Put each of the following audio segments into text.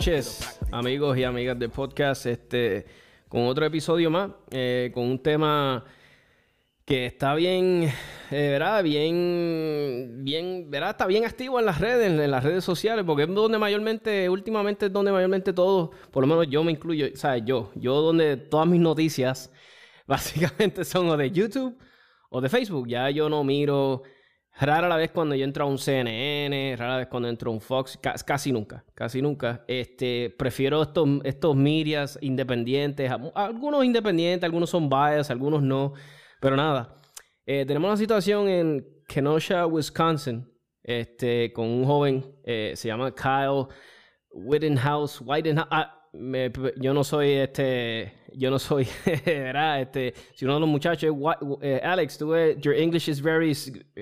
noches, amigos y amigas de podcast. Este, con otro episodio más, eh, con un tema que está bien, eh, ¿verdad? Bien, bien, ¿verdad? Está bien activo en las redes, en las redes sociales, porque es donde mayormente, últimamente es donde mayormente todos, por lo menos yo me incluyo, ¿sabes? Yo, yo donde todas mis noticias básicamente son o de YouTube o de Facebook. Ya yo no miro Rara vez cuando yo entro a un CNN, rara vez cuando entro a un Fox, casi nunca, casi nunca. Este, prefiero estos, estos medias independientes, algunos independientes, algunos son bias, algunos no, pero nada. Eh, tenemos una situación en Kenosha, Wisconsin, este, con un joven, eh, se llama Kyle Whittenhouse, Whitenhouse, ah, yo no soy este, yo no soy, ¿verdad? Este, si uno de los muchachos eh, Alex, tú, your English is very,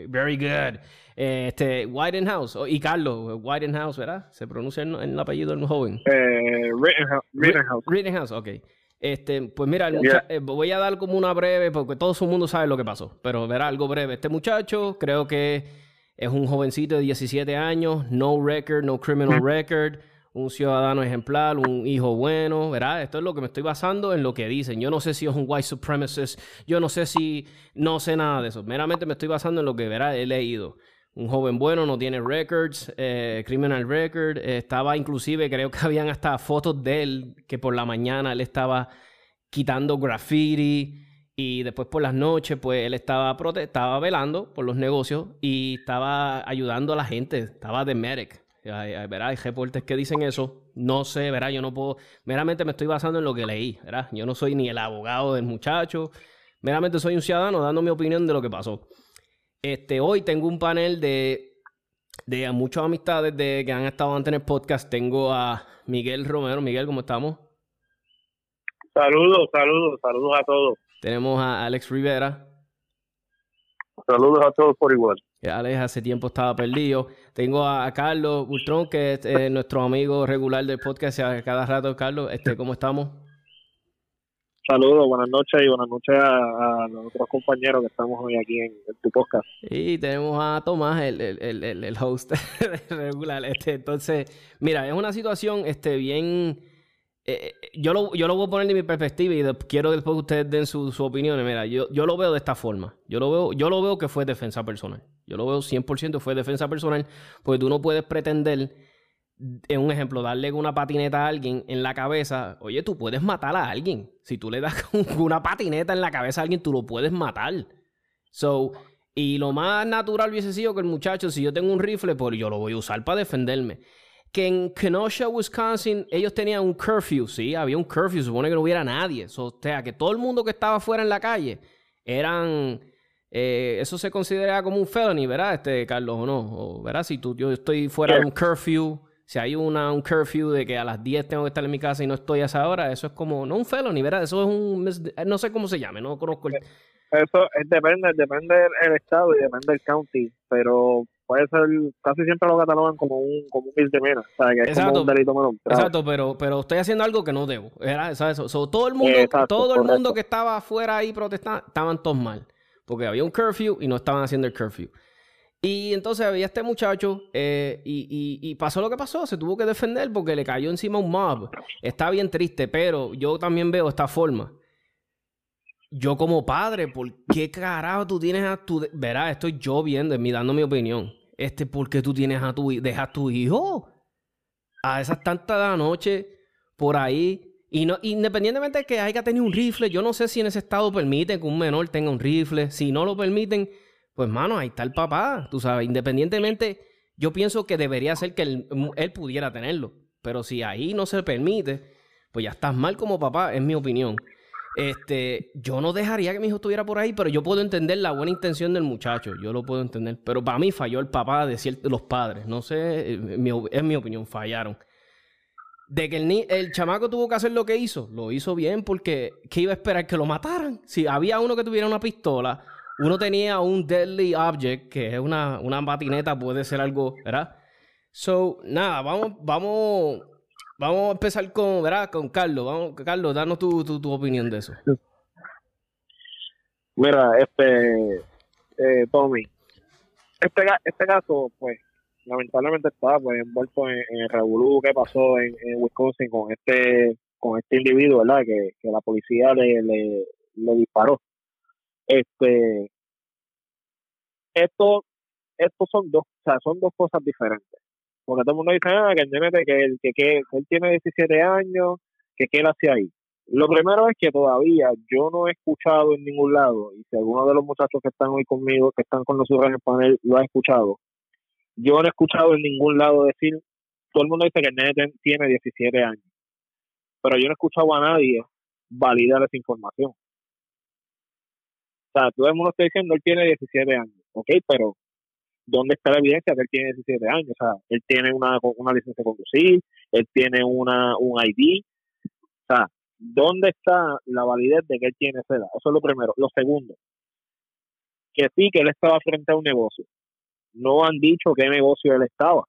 very good. este, Whitehouse, y Carlos, Whitehouse, ¿verdad? Se pronuncia el, el apellido del joven. Eh, Rittenhouse. Rittenhouse, ok. Este, pues mira, eh, voy a dar como una breve, porque todo el mundo sabe lo que pasó, pero verá algo breve. Este muchacho creo que es un jovencito de 17 años, no record, no criminal record un ciudadano ejemplar, un hijo bueno, ¿verdad? Esto es lo que me estoy basando en lo que dicen. Yo no sé si es un white supremacist, yo no sé si, no sé nada de eso. Meramente me estoy basando en lo que, ¿verdad? He leído. Un joven bueno, no tiene records, eh, criminal record. estaba inclusive, creo que habían hasta fotos de él, que por la mañana él estaba quitando graffiti. Y después por las noches, pues él estaba, estaba velando por los negocios y estaba ayudando a la gente. Estaba de medic. Hay, hay, hay reportes que dicen eso. No sé, ¿verdad? Yo no puedo. Meramente me estoy basando en lo que leí, ¿verdad? Yo no soy ni el abogado del muchacho. Meramente soy un ciudadano dando mi opinión de lo que pasó. Este, hoy tengo un panel de, de muchas amistades de, que han estado antes en el podcast. Tengo a Miguel Romero. Miguel, ¿cómo estamos? Saludos, saludos, saludos a todos. Tenemos a Alex Rivera. Saludos a todos por igual. Alex hace tiempo estaba perdido. Tengo a, Carlos Bultrón, que es eh, nuestro amigo regular del podcast, a cada rato, Carlos, este, ¿cómo estamos? Saludos, buenas noches y buenas noches a, los otros compañeros que estamos hoy aquí en, tu podcast. Y tenemos a Tomás, el, el, el, el host regular. Este, entonces, mira, es una situación este, bien eh, eh, yo, lo, yo lo voy a poner de mi perspectiva y quiero después que ustedes den sus su opiniones. Mira, yo, yo lo veo de esta forma. Yo lo, veo, yo lo veo que fue defensa personal. Yo lo veo 100% fue defensa personal porque tú no puedes pretender, en un ejemplo, darle una patineta a alguien en la cabeza. Oye, tú puedes matar a alguien. Si tú le das una patineta en la cabeza a alguien, tú lo puedes matar. So, y lo más natural hubiese sido que el muchacho, si yo tengo un rifle, pues yo lo voy a usar para defenderme que en Kenosha, Wisconsin, ellos tenían un curfew, sí, había un curfew, supone que no hubiera nadie. o sea, que todo el mundo que estaba fuera en la calle eran. Eh, eso se considera como un felony, ¿verdad, este Carlos? ¿O no? O, ¿Verdad? Si tú, yo estoy fuera de un curfew, si hay una, un curfew de que a las 10 tengo que estar en mi casa y no estoy a esa hora, eso es como, no un felony, ¿verdad? Eso es un, no sé cómo se llame, no conozco el... Eso depende, depende del estado y depende del county, pero puede ser, casi siempre lo catalogan como un, como un misdemeanor, o sea, que es exacto, como un delito menor. Exacto, pero, pero estoy haciendo algo que no debo. ¿Sabes? todo el mundo, todo el mundo que estaba afuera ahí protestando, estaban todos mal, porque había un curfew y no estaban haciendo el curfew. Y entonces había este muchacho eh, y, y, pasó lo que pasó, se tuvo que defender porque le cayó encima un mob. Está bien triste, pero yo también veo esta forma. Yo como padre, ¿por qué carajo tú tienes a tu... Verás, estoy yo viendo, mí dando mi opinión este, porque tú tienes a tu, dejas a tu hijo a esas tantas de la noche por ahí. Y no, independientemente de que haya tenido un rifle, yo no sé si en ese estado permiten que un menor tenga un rifle. Si no lo permiten, pues mano, ahí está el papá. Tú sabes, independientemente, yo pienso que debería ser que él, él pudiera tenerlo. Pero si ahí no se permite, pues ya estás mal como papá, es mi opinión. Este, yo no dejaría que mi hijo estuviera por ahí, pero yo puedo entender la buena intención del muchacho, yo lo puedo entender. Pero para mí falló el papá de los padres, no sé, eh, es mi opinión, fallaron. De que el, el chamaco tuvo que hacer lo que hizo, lo hizo bien porque ¿qué iba a esperar? Que lo mataran. Si había uno que tuviera una pistola, uno tenía un deadly object, que es una, una patineta, puede ser algo, ¿verdad? So, nada, vamos, vamos Vamos a empezar con, ¿verdad? Con Carlos. Vamos, Carlos, danos tu, tu, opinión de eso. Mira, este, eh, Tommy, este, este caso, pues, lamentablemente está pues, envuelto en, el revolú que pasó en, Wisconsin con este con este individuo, ¿verdad? Que, que la policía le, le, le disparó. Este, esto, estos son dos, o sea, son dos cosas diferentes porque todo el mundo dice ah, que que, él, que, que, él tiene 17 años, que qué él hace ahí. Lo primero es que todavía yo no he escuchado en ningún lado, y si alguno de los muchachos que están hoy conmigo, que están con nosotros en el panel, lo ha escuchado, yo no he escuchado en ningún lado decir, todo el mundo dice que el nene tiene 17 años, pero yo no he escuchado a nadie validar esa información. O sea, todo el mundo está diciendo, él tiene 17 años, ok, pero ¿dónde está la evidencia que él tiene 17 años? O sea, él tiene una, una licencia de conducir, él tiene una, un ID. O sea, ¿dónde está la validez de que él tiene esa edad? Eso es lo primero. Lo segundo, que sí, que él estaba frente a un negocio. No han dicho qué negocio él estaba.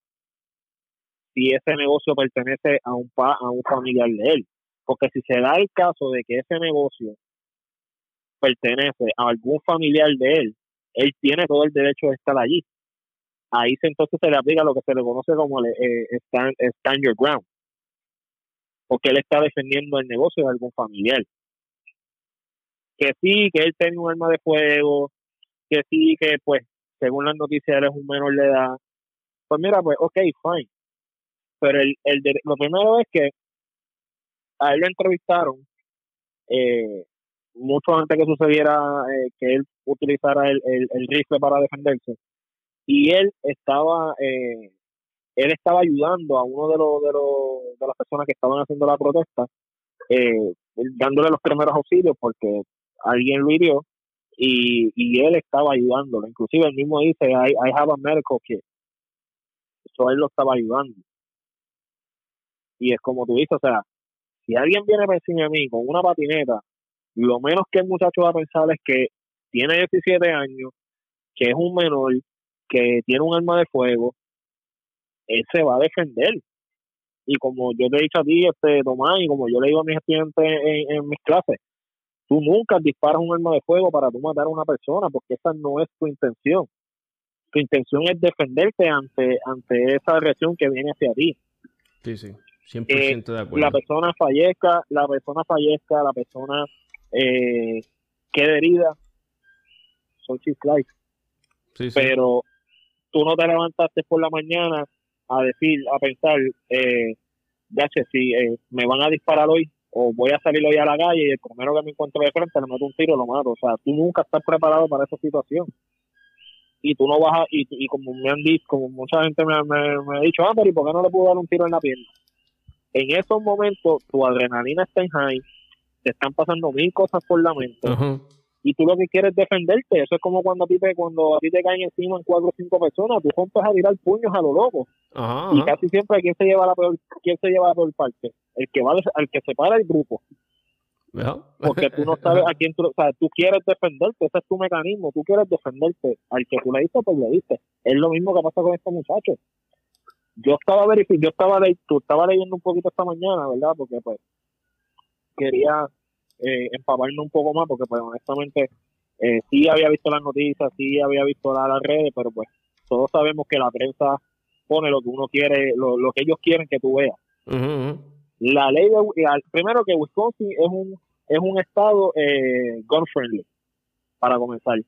Si ese negocio pertenece a un, pa, a un familiar de él. Porque si se da el caso de que ese negocio pertenece a algún familiar de él, él tiene todo el derecho de estar allí ahí entonces se le aplica lo que se le conoce como el eh, stand, stand, your ground, porque él está defendiendo el negocio de algún familiar. Que sí, que él tiene un arma de fuego, que sí, que pues según las noticias él es un menor de edad. Pues mira, pues ok, fine. Pero el, el lo primero es que a él le entrevistaron eh, mucho antes que sucediera eh, que él utilizara el, el, el rifle para defenderse y él estaba eh, él estaba ayudando a uno de los de, los, de las personas que estaban haciendo la protesta eh, dándole los primeros auxilios porque alguien lo hirió y, y él estaba ayudándolo. Inclusive él mismo dice I, I have a medical eso él lo estaba ayudando. Y es como tú dices o sea si alguien viene para encima de mí con una patineta lo menos que el muchacho va a pensar es que tiene 17 años que es un menor que tiene un arma de fuego, él se va a defender. Y como yo te he dicho a ti, este Tomás, y como yo le digo a mis estudiantes en, mis clases, tú nunca disparas un arma de fuego para tú matar a una persona, porque esa no es tu intención. Tu intención es defenderte ante, ante esa agresión que viene hacia ti. Sí, sí, 100% eh, de acuerdo. La persona fallezca, la persona fallezca, la persona eh, quede herida, son. Sí, sí. Pero tú no te levantaste por la mañana a decir, a pensar, eh, ya sé, si eh, me van a disparar hoy o voy a salir hoy a la calle y el primero que me encuentro de frente le meto un tiro lo mato. O sea, tú nunca estás preparado para esa situación. Y tú no vas a, y, y como me han dicho, como mucha gente me, me, ha dicho, ah, pero ¿y por qué no le puedo dar un tiro en la pierna? En esos momentos tu adrenalina está en high, te están pasando mil cosas por la mente y tú lo que quieres es defenderte. Eso es como cuando a ti te, cuando a ti te caen encima en cuatro o cinco personas, tú rompes a tirar puños a lo loco. Y casi siempre, ¿quién se lleva la peor, quién se lleva la peor parte? El que va, el que separa el grupo. Porque tú no sabes a quién tú, o sea, tú quieres defenderte, ese es tu mecanismo, tú quieres defenderte. Al que tú le diste, pues le diste. Es lo mismo que pasa con este muchacho. Yo estaba verificando, yo estaba, tú estaba leyendo un poquito esta mañana, ¿verdad? Porque pues quería eh, empaparme un poco más, porque pues honestamente eh, sí había visto las noticias, sí había visto las, redes, pero pues todos sabemos que la prensa pone lo que uno quiere, lo, que ellos quieren que tú veas. La ley de, primero que Wisconsin es un es un estado eh, gun friendly, para comenzar.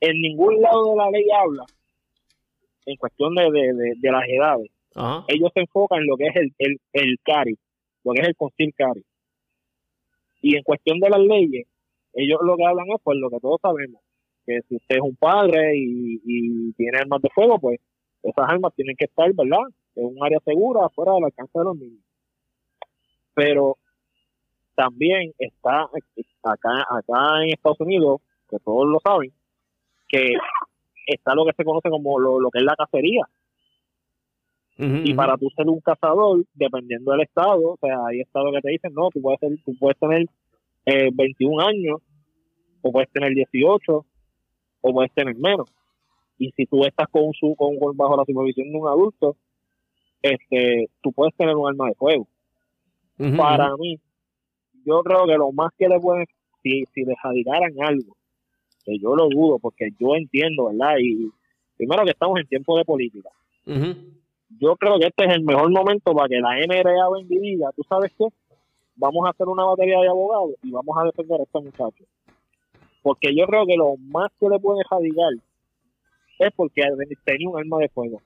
En ningún lado de la ley habla en cuestión de, de, las edades, ellos se enfocan en lo que es el, el, el CARI, lo que es el conceal CARI. Y en cuestión de las leyes, ellos lo que hablan es pues lo que todos sabemos, que si usted es un padre y, tiene armas de fuego, pues esas armas tienen que estar, ¿verdad? En un área segura, fuera del alcance de los niños. Pero también está acá, acá en Estados Unidos, que todos lo saben, que está lo que se conoce como lo, que es la cacería. Y para tú ser un cazador, dependiendo del estado, o sea, hay estados que te dicen, no, tú puedes, ser, tú puedes tener eh, 21 años, o puedes tener 18, o puedes tener menos. Y si tú estás con, su, con, bajo la supervisión de un adulto, este, tú puedes tener un arma de fuego. Para mí, yo creo que lo más que le pueden, si, si les adicaran algo, que yo lo dudo, porque yo entiendo, ¿verdad? Y primero que estamos en tiempo de política. Yo creo que este es el mejor momento para que la NRA venga y diga, ¿tú sabes qué? Vamos a hacer una batería de abogados y vamos a defender a este muchacho. Porque yo creo que lo más que le puede adicar es porque tenía un arma de fuego.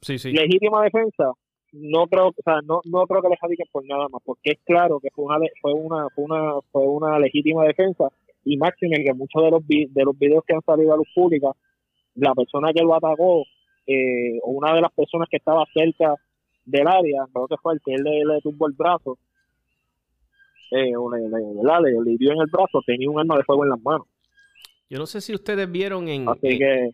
Sí, sí. Legítima defensa, no creo, o sea, no, no creo que le jadiquen por nada más, porque es claro que fue una, fue una, fue una, fue una legítima defensa y máximo que muchos de los de los videos que han salido a luz pública, la persona que lo atacó eh, una de las personas que estaba cerca del área, creo que fue el que él le, le tumbó el brazo, eh, o le, le, le, dio en el brazo, tenía un arma de fuego en las manos. Yo no sé si ustedes vieron en, Así que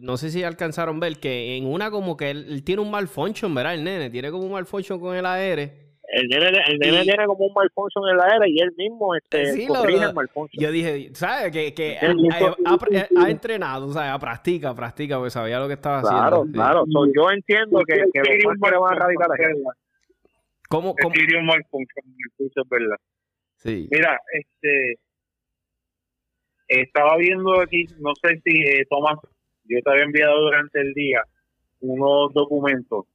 no sé si alcanzaron a ver que en una como que él, tiene un malfunction, ¿verdad? El nene tiene como un malfunction con el AR. El nene, el nene tiene como un malfunction en el AR y él mismo este, sí, el malfunction. Yo dije, ¿sabes? Que, que ha, entrenado, ¿sabes? Practica, practica, porque sabía lo que estaba haciendo. Claro, claro. yo entiendo que, que los le van a radicar la ¿Cómo? cómo? Un malfunction, es verdad. Sí. Mira, este... Estaba viendo aquí, no sé si eh, Tomás yo te había enviado durante el día unos documentos.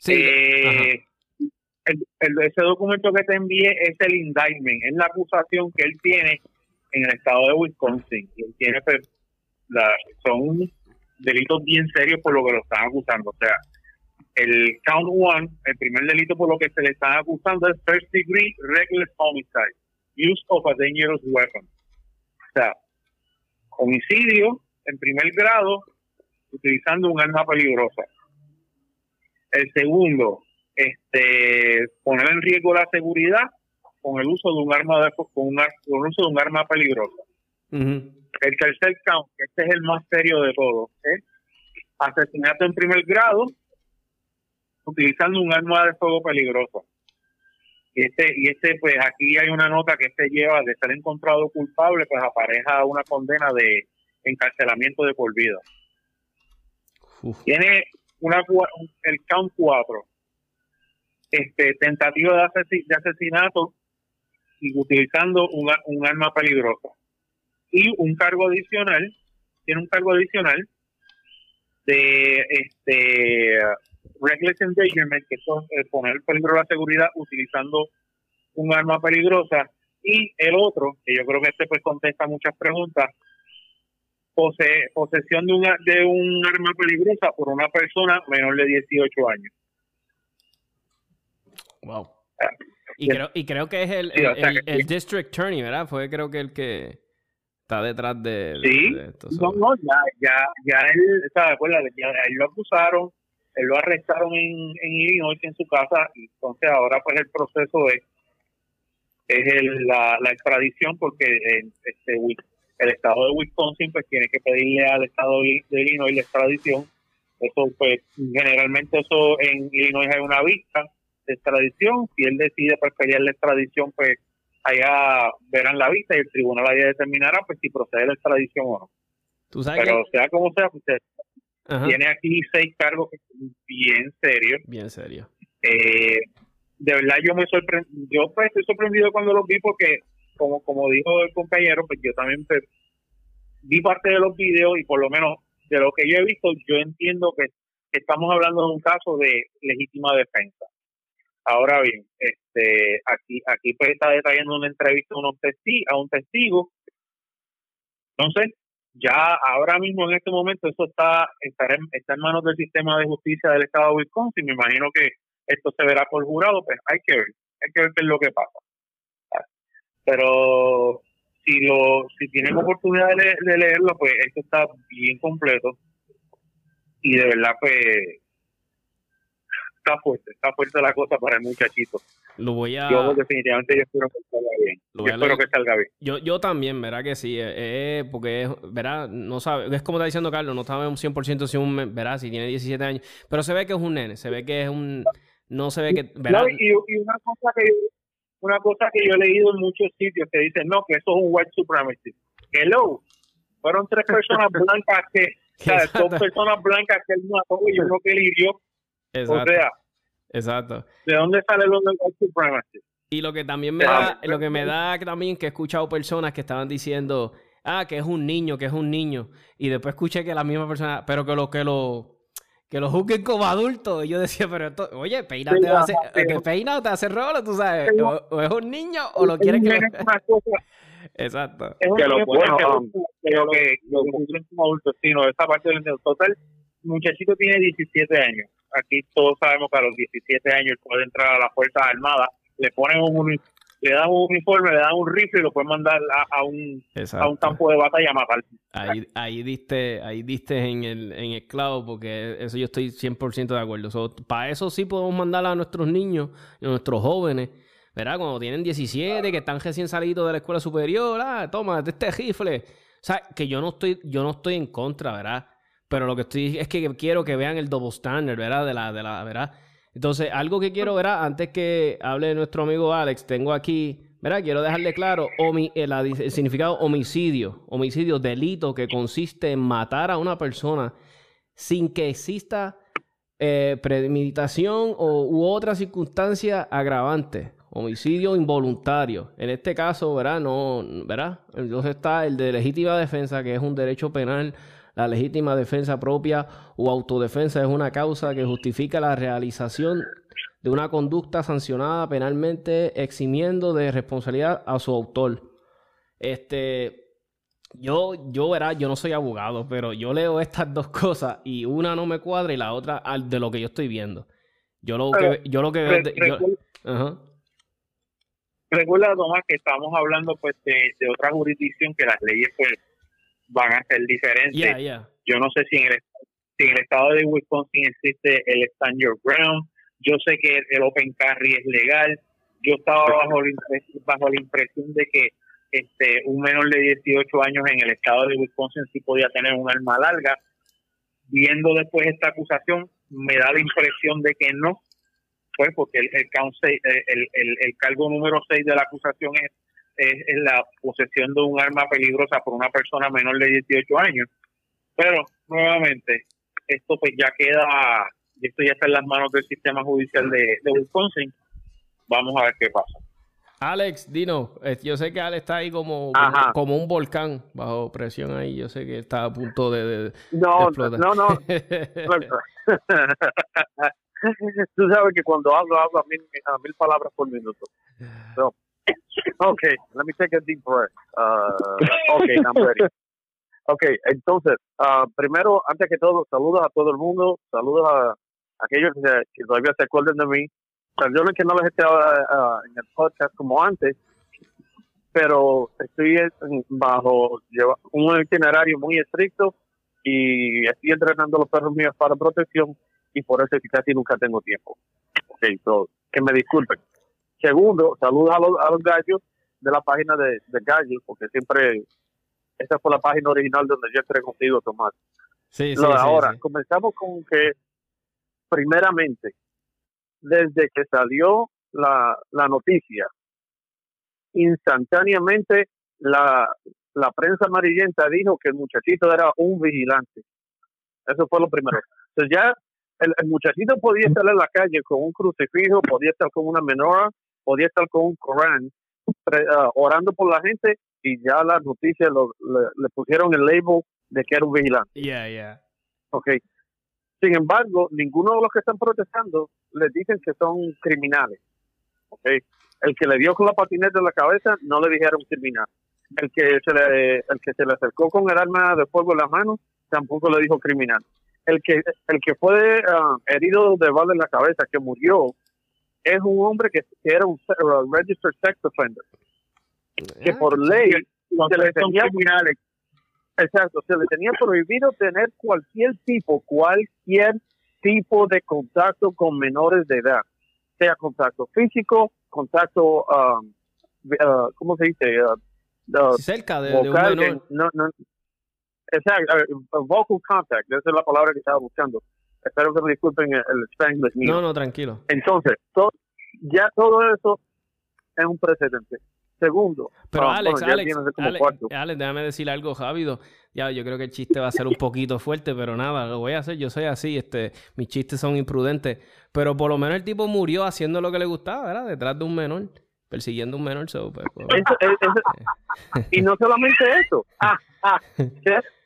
Sí. Eh, ese documento que te envié es el indictment, es la acusación que él tiene en el estado de Wisconsin. Y él tiene, pues, son delitos bien serios por lo que lo están acusando. O sea, el count one, el primer delito por lo que se le están acusando es first degree reckless homicide, use of a dangerous weapon. O sea, homicidio en primer grado utilizando un arma peligrosa. El segundo, este, poner en riesgo la seguridad con el uso de un arma de, con, un, con uso de un arma peligrosa. El tercer count, este es el más serio de todos, es asesinato en primer grado utilizando un arma de fuego peligrosa. Y este, y este, pues aquí hay una nota que se lleva de ser encontrado culpable, pues apareja una condena de encarcelamiento de por vida. Tiene una el count 4, este, tentativa de, de asesinato y utilizando un, un arma peligrosa. Y un cargo adicional, tiene un cargo adicional de este reckless endangerment, que es poner peligro a la seguridad utilizando un arma peligrosa. Y el otro, que yo creo que este pues contesta muchas preguntas, posesión de, una, de un arma peligrosa por una persona menor de 18 años. Wow. Y, creo, y creo que es el, el, District Attorney, ¿verdad? Fue creo que el que está detrás de, sí. esto. No, no, ya, ya, ya él, ¿sabes? Ya, él lo acusaron, él lo arrestaron en, en Illinois en su casa, y entonces ahora pues el proceso es, es el, la, la extradición porque este, el estado de Wisconsin pues tiene que pedirle al estado de Illinois la extradición. Eso pues generalmente eso en Illinois hay una vista de extradición. Si él decide pues pelear la extradición pues allá verán la vista y el tribunal allá determinará pues si procede la extradición o no. Pero sea como sea, pues, tiene aquí seis cargos bien serios. Bien serios. Eh, de verdad yo me sorprendí, yo pues estoy sorprendido cuando los vi porque como, como dijo el compañero, pues yo también pues, vi parte de los videos y por lo menos de lo que yo he visto, yo entiendo que estamos hablando de un caso de legítima defensa. Ahora bien, este, aquí, aquí pues está detallando una entrevista a un, testigo, a un testigo. Entonces, ya ahora mismo en este momento eso está, está, en, está en manos del sistema de justicia del estado de Wisconsin. Me imagino que esto se verá por jurado, pues hay que ver, hay que ver qué es lo que pasa. Pero si lo si tienen oportunidad de, leerlo, pues esto está bien completo y de verdad pues está fuerte, está fuerte la cosa para el muchachito. Lo voy a... Yo definitivamente yo espero que salga bien. yo espero que salga bien. Yo, yo también, ¿verdad? Que sí. Eh, eh porque, ¿verdad? No sabe... Es como está diciendo Carlos, no sabe un 100% si un... ¿Verdad? Si tiene 17 años. Pero se ve que es un nene. Se ve que es un... No se ve que... y, una cosa que una cosa que yo he leído en muchos sitios que dicen, no, que eso es un white supremacy. Hello. Fueron tres personas blancas que... O sea, dos personas blancas que él mató y uno que él hirió. Exacto. O sea, Exacto. ¿De dónde sale lo del white supremacy? Y lo que también me da, lo que me da también que he escuchado personas que estaban diciendo, ah, que es un niño, que es un niño. Y después escuché que la misma persona, pero que lo que lo que lo juzguen como adulto. Y yo decía, pero esto, oye, peina te hace, que peina te hace rolo, tú sabes. O, es un niño o lo quieres que Exacto. Es que lo bueno, que lo como adulto, sino esa parte del total. Muchachito tiene 17 años aquí todos sabemos que a los 17 años puede entrar a las Fuerzas Armadas, le ponen un le dan un uniforme, le dan un rifle y lo pueden mandar a, un, a un campo de batalla a matar. Ahí, ahí diste, ahí diste en el, en el clavo, porque eso yo estoy 100% de acuerdo. para eso sí podemos mandar a nuestros niños, a nuestros jóvenes, ¿verdad? Cuando tienen 17, que están recién salidos de la escuela superior, ah, toma, este rifle. O sea, que yo no estoy, yo no estoy en contra, ¿verdad? Pero lo que estoy es que quiero que vean el double standard, ¿verdad? De la, de la, ¿verdad? Entonces, algo que quiero, ¿verdad? Antes que hable nuestro amigo Alex, tengo aquí, ¿verdad? Quiero dejarle claro el, el, significado homicidio. Homicidio, delito que consiste en matar a una persona sin que exista eh, premeditación o, u otra circunstancia agravante. Homicidio involuntario. En este caso, ¿verdad? No, ¿verdad? Entonces está el de legítima defensa, que es un derecho penal la legítima defensa propia o autodefensa es una causa que justifica la realización de una conducta sancionada penalmente eximiendo de responsabilidad a su autor. Este, yo, yo verá, yo no soy abogado, pero yo leo estas dos cosas y una no me cuadra y la otra al de lo que yo estoy viendo. Yo lo que, yo lo que veo. Recuerda, Tomás, que estamos hablando pues de, de, otra jurisdicción que las leyes pues van a ser diferentes. Yo no sé si en, el, en el estado de Wisconsin existe el Stand Your Ground. Yo sé que el Open Carry es legal. Yo estaba bajo la, bajo la impresión de que este un menor de 18 años en el estado de Wisconsin sí podía tener un arma larga. Viendo después esta acusación, me da la impresión de que no, pues porque el, el, el, el, el cargo número 6 de la acusación es es, la posesión de un arma peligrosa por una persona menor de 18 años. Pero, nuevamente, esto pues ya queda, esto ya está en las manos del sistema judicial de, Wisconsin. Vamos a ver qué pasa. Alex, Dino, yo sé que Alex está ahí como, como, un volcán bajo presión ahí. Yo sé que está a punto de, no, No, no, Tú sabes que cuando hablo, hablo a mil, a mil palabras por minuto. No. Okay, let me take a deep breath. Uh, okay, I'm ready. Okay, entonces, uh, primero, antes que todo, saludos a todo el mundo, saludos a aquellos que, todavía se acuerden de mí. Perdón que no les esté uh, en el podcast como antes, pero estoy bajo un itinerario muy estricto y estoy entrenando a los perros míos para protección y por eso casi nunca tengo tiempo. Ok, so, que me disculpen. Segundo, saludos a los, a los gallos de la página de, de Gallos, porque siempre esa fue la página original donde yo entré contigo, Tomás. Sí, sí, ahora, comenzamos con que, primeramente, desde que salió la, la noticia, instantáneamente la, la prensa amarillenta dijo que el muchachito era un vigilante. Eso fue lo primero. Entonces ya el, el muchachito podía estar en la calle con un crucifijo, podía estar con una menora, podía estar con un Corán ah, orando por la gente y ya las noticias le, pusieron el label de que era un vigilante. Yeah, yeah. Okay. Sin embargo, ninguno de los que están protestando les dicen que son criminales. Okay. El que le dio con la patineta en la cabeza no le dijeron criminal. el que se le, el que se le acercó con el arma de fuego en las manos tampoco le dijo criminal. El que el que fue ah, herido de bala en la cabeza, que murió, es un hombre que, era un registered sex offender, que por ah, ley se le tenía exacto, se le tenía prohibido tener cualquier tipo, cualquier tipo de contacto con menores de edad, sea contacto físico, contacto, um, uh, ¿cómo se dice? Uh, cerca de, vocal, de un no, no, exacto, uh, vocal contact, esa es la palabra que estaba buscando. Espero que me disculpen el, el mío. No, no, tranquilo. Entonces, ya todo eso es un precedente. Segundo, pero Alex, Alex, Alex, déjame decir algo rápido. Ya, yo creo que el chiste va a ser un poquito fuerte, pero nada, lo voy a hacer. Yo soy así, este, mis chistes son imprudentes. Pero por lo menos el tipo murió haciendo lo que le gustaba, ¿verdad? Detrás de un menor, persiguiendo un menor. Pues, pues, y no solamente eso. Ah, ah,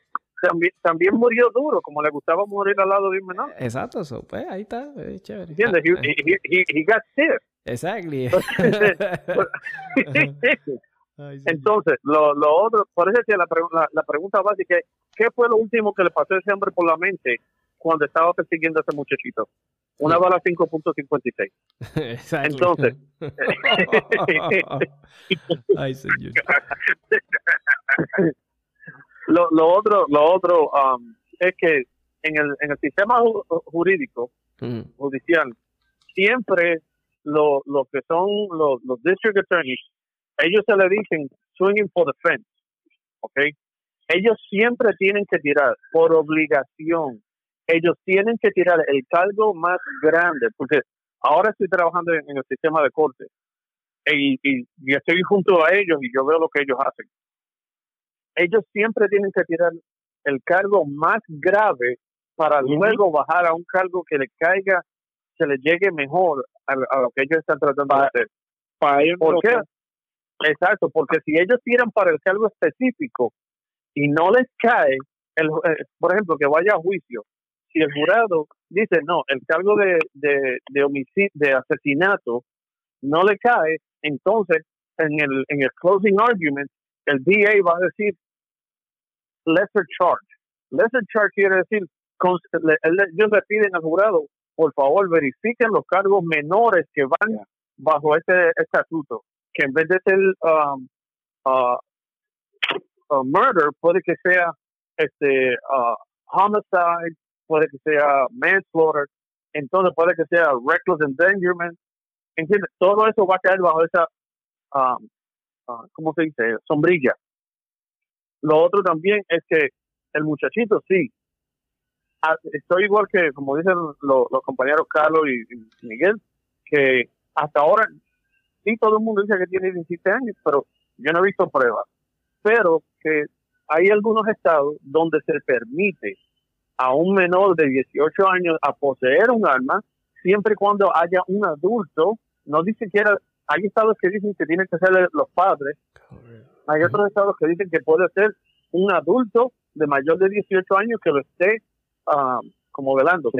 también, también murió duro, como le gustaba morir al lado de un menor. Exacto, eso, pues ahí está, chévere. ¿Entiendes? He, he, got sick. Exactly. Entonces, lo, lo otro, por eso que la, la, pregunta básica es, ¿qué fue lo último que le pasó a ese hombre por la mente cuando estaba persiguiendo a ese muchachito? Una bala 5.56. Entonces, Ay, señor. Lo, lo otro, lo otro um, es que en el, en el sistema jurídico, mm. judicial, siempre lo, lo que son los, los district attorneys, ellos se le dicen swinging for the fence, ¿ok? Ellos siempre tienen que tirar por obligación. Ellos tienen que tirar el cargo más grande, porque ahora estoy trabajando en, el sistema de corte y, y, estoy junto a ellos y yo veo lo que ellos hacen. Ellos siempre tienen que tirar el cargo más grave para luego bajar a un cargo que le caiga, que le llegue mejor a, lo que ellos están tratando de hacer. Para ellos ¿Por qué? Exacto, porque si ellos tiran para el cargo específico y no les cae, el, eh, por ejemplo, que vaya a juicio, si el jurado dice no, el cargo de, de, de homicidio, de asesinato no le cae, entonces en el, en el closing argument, el DA va a decir lesser charge. Lesser charge quiere decir, ellos le piden al jurado por favor verifiquen los cargos menores que van bajo este estatuto, que en vez de ser um, uh, murder, puede que sea este uh, homicide, puede que sea manslaughter, entonces puede que sea reckless endangerment, ¿entiendes? Todo eso va a caer bajo esa, um, uh, ¿cómo se dice? Sombrilla. Lo otro también es que el muchachito sí Ah, estoy igual que, como dicen los, compañeros Carlos y, Miguel, que hasta ahora sí todo el mundo dice que tiene 17 años, pero yo no he visto pruebas. Pero que hay algunos estados donde se permite a un menor de 18 años a poseer un arma siempre y cuando haya un adulto, no dice que era, hay estados que dicen que tienen que ser los padres, hay otros estados que dicen que puede ser un adulto de mayor de 18 años que lo esté Ah, como velando.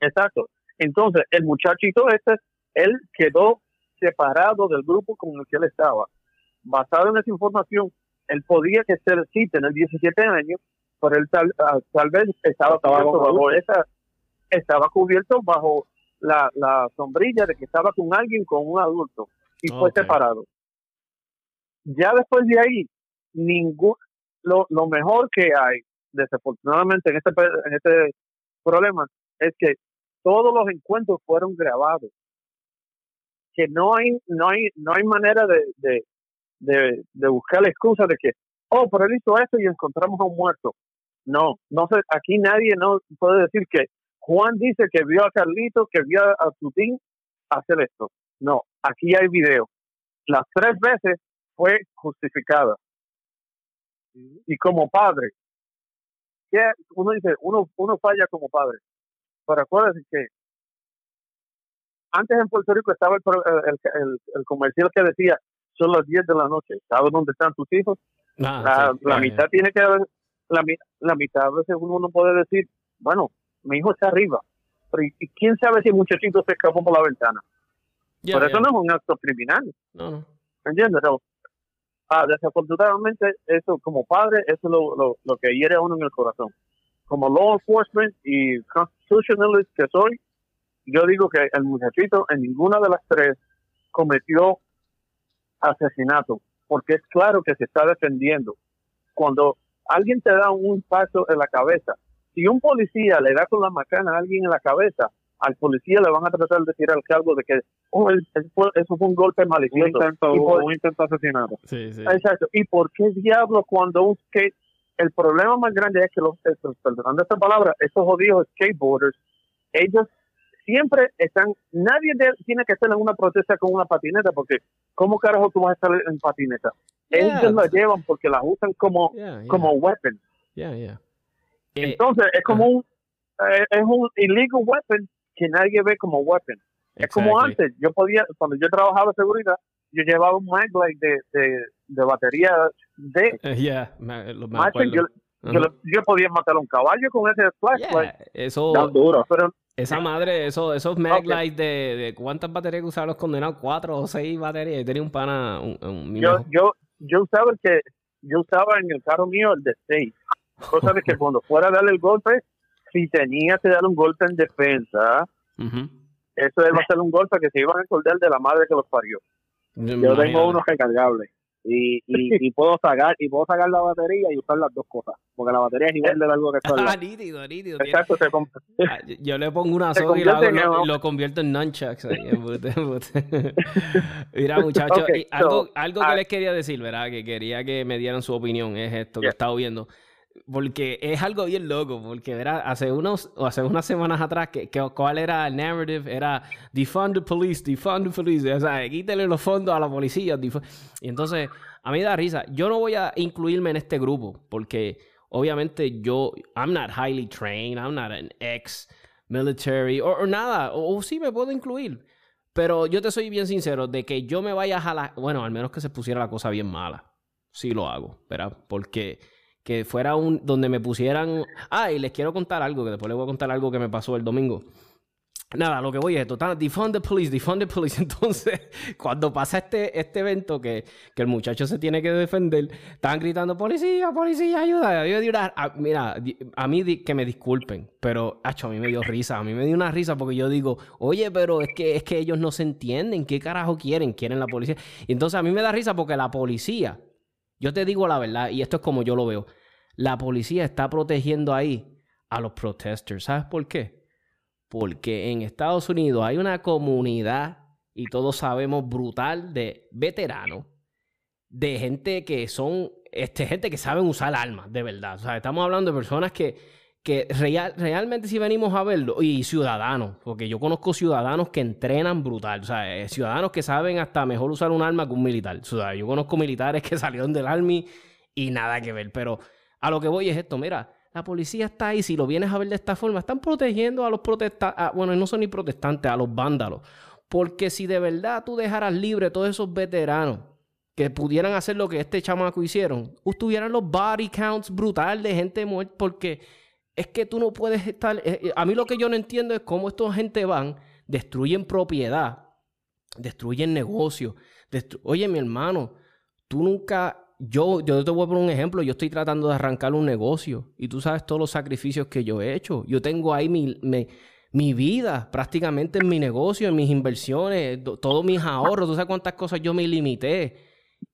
Exacto. Entonces, el muchachito este, él quedó separado del grupo con el que él estaba. Basado en esa información, él podía que ser sí tener 17 años, pero él tal, ah, tal vez estaba, cubierto bajo esa, estaba cubierto bajo la, la sombrilla de que estaba con alguien, con un adulto, y fue separado. Ya después de ahí, ningún, lo, lo mejor que hay desafortunadamente en este, en este problema es que todos los encuentros fueron grabados. Que no hay, no hay, no hay manera de, de, de, buscar la excusa de que, oh, pero él hizo esto y encontramos a un muerto. No, no sé, aquí nadie no puede decir que Juan dice que vio a Carlito, que vio a Tutín hacer esto. No, aquí hay video. Las tres veces fue justificada. Y como padre, uno dice, uno, uno falla como padre. Pero acuérdense que antes en Puerto Rico estaba el, el, el, comercial que decía, son las 10 de la noche, ¿sabes dónde están tus hijos? Ah, la, mitad tiene que haber, la, la mitad a veces uno no puede decir, bueno, mi hijo está arriba, pero ¿y quién sabe si el muchachito se escapó por la ventana? por eso no es un acto criminal. No, no. ¿Entiendes? Desafortunadamente, eso como padre, eso es lo, lo, lo que hiere a uno en el corazón. Como law enforcement y constitutionalist que soy, yo digo que el muchachito en ninguna de las tres cometió asesinato, porque es claro que se está defendiendo. Cuando alguien te da un impacto en la cabeza, si un policía le da con la macana a alguien en la cabeza, al policía le van a tratar de tirar el cargo de que oh, eso fue un golpe malicioso. Un intento, un intento asesinato. Sí, sí. Exacto. ¿Y por qué diablos cuando un skate... El problema más grande es que los, estos, perdonando esta palabra, estos jodidos skateboarders, ellos siempre están, nadie tiene que estar en una protesta con una patineta, porque ¿cómo carajo tú vas a estar en patineta? Ellos la llevan porque la usan como, como weapon. Eh, Entonces es como un, eh, es un illegal weapon que nadie ve como weapon. Es como antes, yo podía, cuando yo trabajaba en seguridad, yo llevaba un maglite de, de, de batería de... Yeah, yo, yo, podía matar a un caballo con ese flashlight. eso... duro, pero esa madre, eso, esos maglights de, de, cuántas baterías usaban los condenados, cuatro o seis baterías. Yo tenía un pana, un, yo, yo, yo usaba el que, yo usaba en el carro mío el de seis. Cosa de que cuando fuera a darle el golpe, si tenía que dar un golpe en defensa, eso va a ser un golpe que se iban a acordar de la madre que los parió. Yo, tengo unos recargables y, y, y, puedo sacar y puedo sacar la batería y usar las dos cosas porque la batería es igual de largo que está ah nítido nítido exacto se ah, yo le pongo una soga y lo, lo, convierto en nunchucks mira muchachos algo, algo que les quería decir verdad que quería que me dieran su opinión es esto que he estado viendo porque es algo bien loco, porque verá, hace unos, o hace unas semanas atrás, que, que, cuál era el narrative, era defund the police, defund the police, o sea, quítele los fondos a la policía. Y entonces, a mí da risa. Yo no voy a incluirme en este grupo, porque obviamente yo, I'm not highly trained, I'm not an ex military, o, nada, o, sí me puedo incluir. Pero yo te soy bien sincero, de que yo me vaya a jalar, bueno, al menos que se pusiera la cosa bien mala. Sí lo hago, ¿verdad? Porque que fuera un donde me pusieran. Ah, y les quiero contar algo, que después les voy a contar algo que me pasó el domingo. Nada, lo que voy es esto, defund the police, defund the police. Entonces, cuando pasa este, este evento que, que el muchacho se tiene que defender, están gritando, policía, policía, ayuda. Yo a, mira, a mí que me disculpen, pero a mí me dio risa, a mí me dio una risa porque yo digo, oye, pero es que, es que ellos no se entienden, ¿qué carajo quieren? Quieren la policía. Y entonces a mí me da risa porque la policía yo te digo la verdad, y esto es como yo lo veo. La policía está protegiendo ahí a los protesters. ¿Sabes por qué? Porque en Estados Unidos hay una comunidad, y todos sabemos, brutal de veteranos, de gente que son, este, gente que saben usar armas, de verdad. O sea, estamos hablando de personas que que real, realmente si venimos a verlo, y ciudadanos, porque yo conozco ciudadanos que entrenan brutal, o sea, eh, ciudadanos que saben hasta mejor usar un arma que un militar. O sea, yo conozco militares que salieron del army y nada que ver, pero a lo que voy es esto, mira, la policía está ahí, si lo vienes a ver de esta forma, están protegiendo a los protestantes, bueno, no son ni protestantes, a los vándalos, porque si de verdad tú dejaras libre todos esos veteranos, que pudieran hacer lo que este chamaco hicieron, tuvieran los body counts brutal de gente muerta, porque es que tú no puedes estar... Eh, eh, a mí lo que yo no entiendo es cómo estos gente van, destruyen propiedad, destruyen negocio. Oye, mi hermano, tú nunca... Yo, yo te voy a poner un ejemplo. Yo estoy tratando de arrancar un negocio y tú sabes todos los sacrificios que yo he hecho. Yo tengo ahí mi, mi, vida prácticamente en mi negocio, en mis inversiones, todos mis ahorros. Tú sabes cuántas cosas yo me limité.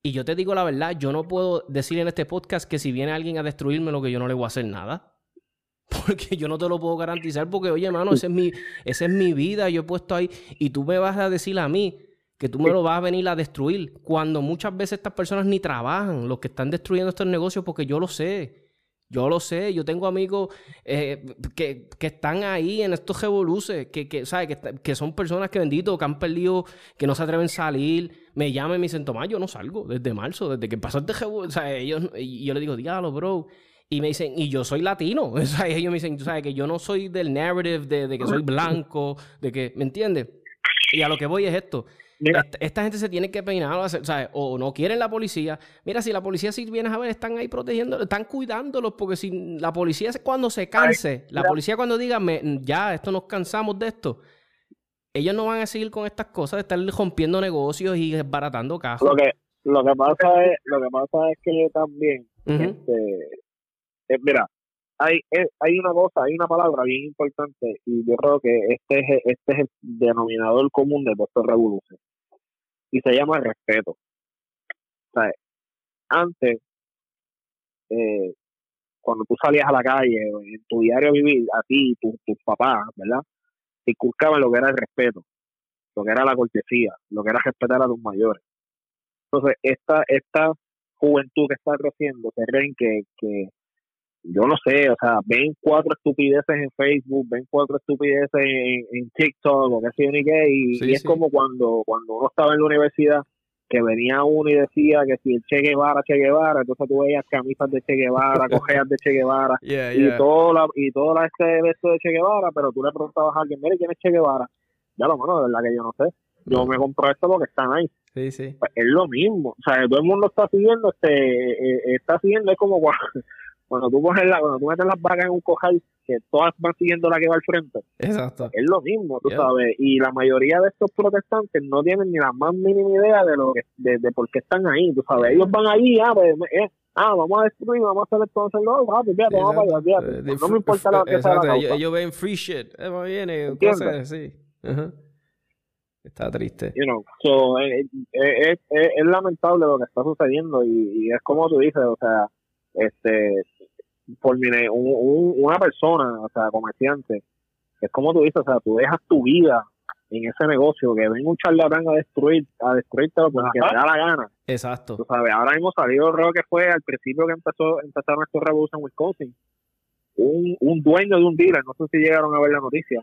Y yo te digo la verdad, yo no puedo decir en este podcast que si viene alguien a destruirme lo que yo no le voy a hacer nada. Porque yo no te lo puedo garantizar porque, oye, hermano, esa es mi, esa es mi vida, yo he puesto ahí y tú me vas a decir a mí que tú me lo vas a venir a destruir cuando muchas veces estas personas ni trabajan, los que están destruyendo estos negocios, porque yo lo sé. Yo lo sé, yo tengo amigos eh, que, están ahí en estos revoluces, que, que, ¿sabes? Que, que, son personas que bendito, que han perdido, que no se atreven a salir, me llaman y me dicen, Tomás, yo no salgo desde marzo, desde que pasó este revolución, o sea, ellos, y yo le digo, diablo, bro, y me dicen, y yo soy latino. O sea, ellos me dicen, tú sabes que yo no soy del narrative de, que soy blanco, de que, ¿me entiendes? Y a lo que voy es esto. Esta, gente se tiene que peinar, o, sea, o no quieren la policía. Mira, si la policía, si vienes a ver, están ahí protegiendo, están cuidándolos, porque si la policía cuando se canse, la policía cuando diga, ya, esto nos cansamos de esto, ellos no van a seguir con estas cosas de estar rompiendo negocios y desbaratando casos. Lo que, lo que pasa es, lo que pasa es que también, este, eh, mira, hay, eh, hay una cosa, hay una palabra bien importante y yo creo que este es, este es el denominador común de esta revolución y se llama respeto. O sea, antes, eh, cuando tú salías a la calle, en tu diario vivir, a ti y tus papás, ¿verdad? Te inculcaban lo que era el respeto, lo que era la cortesía, lo que era respetar a tus mayores. Entonces, esta, esta juventud que está creciendo, se creen que, que, yo no sé, o sea, ven cuatro estupideces en Facebook, ven cuatro estupideces en, en TikTok o qué sé yo ni qué, y, es como cuando, cuando uno estaba en la universidad, que venía uno y decía que si el Che Guevara, Che Guevara, entonces tú veías camisas de Che Guevara, cojeas de Che Guevara, y todo la, y todo la, este esto de Che Guevara, pero tú le preguntabas a alguien, mire, ¿quién es Che Guevara? Ya lo bueno, de verdad que yo no sé. Yo me compro esto porque están ahí. Sí, sí. Pues es lo mismo. O sea, todo el mundo está siguiendo, este, eh, eh, está siguiendo, es como cuando, cuando tú coges la, cuando tú metes las vacas en un cojal, que todas van siguiendo la que va al frente. Exacto. Es lo mismo, tú sabes. Y la mayoría de estos protestantes no tienen ni la más mínima idea de lo que, de, de por qué están ahí, tú sabes. Ellos van ahí, ah, pues, eh, ah, vamos a destruir, vamos a hacer esto, hacer lo ah, pues fíjate, vamos para allá, fíjate. Eh, no me importa la que sea la ellos, ellos, ven free shit, eh, viene, cosas así. Está triste. You know, so, es, es, es, lamentable lo que está sucediendo y, y es como tú dices, o sea, este por un, una persona, o sea, comerciante, es como tú dices, o sea, tú dejas tu vida en ese negocio, que ven un charlatán a destruir, a destruirte porque te da la gana. Exacto. Tú sabes, ahora mismo salió, creo que fue al principio que empezó, empezaron estos revoluciones en Wisconsin, un, un dueño de un dealer, no sé si llegaron a ver la noticia,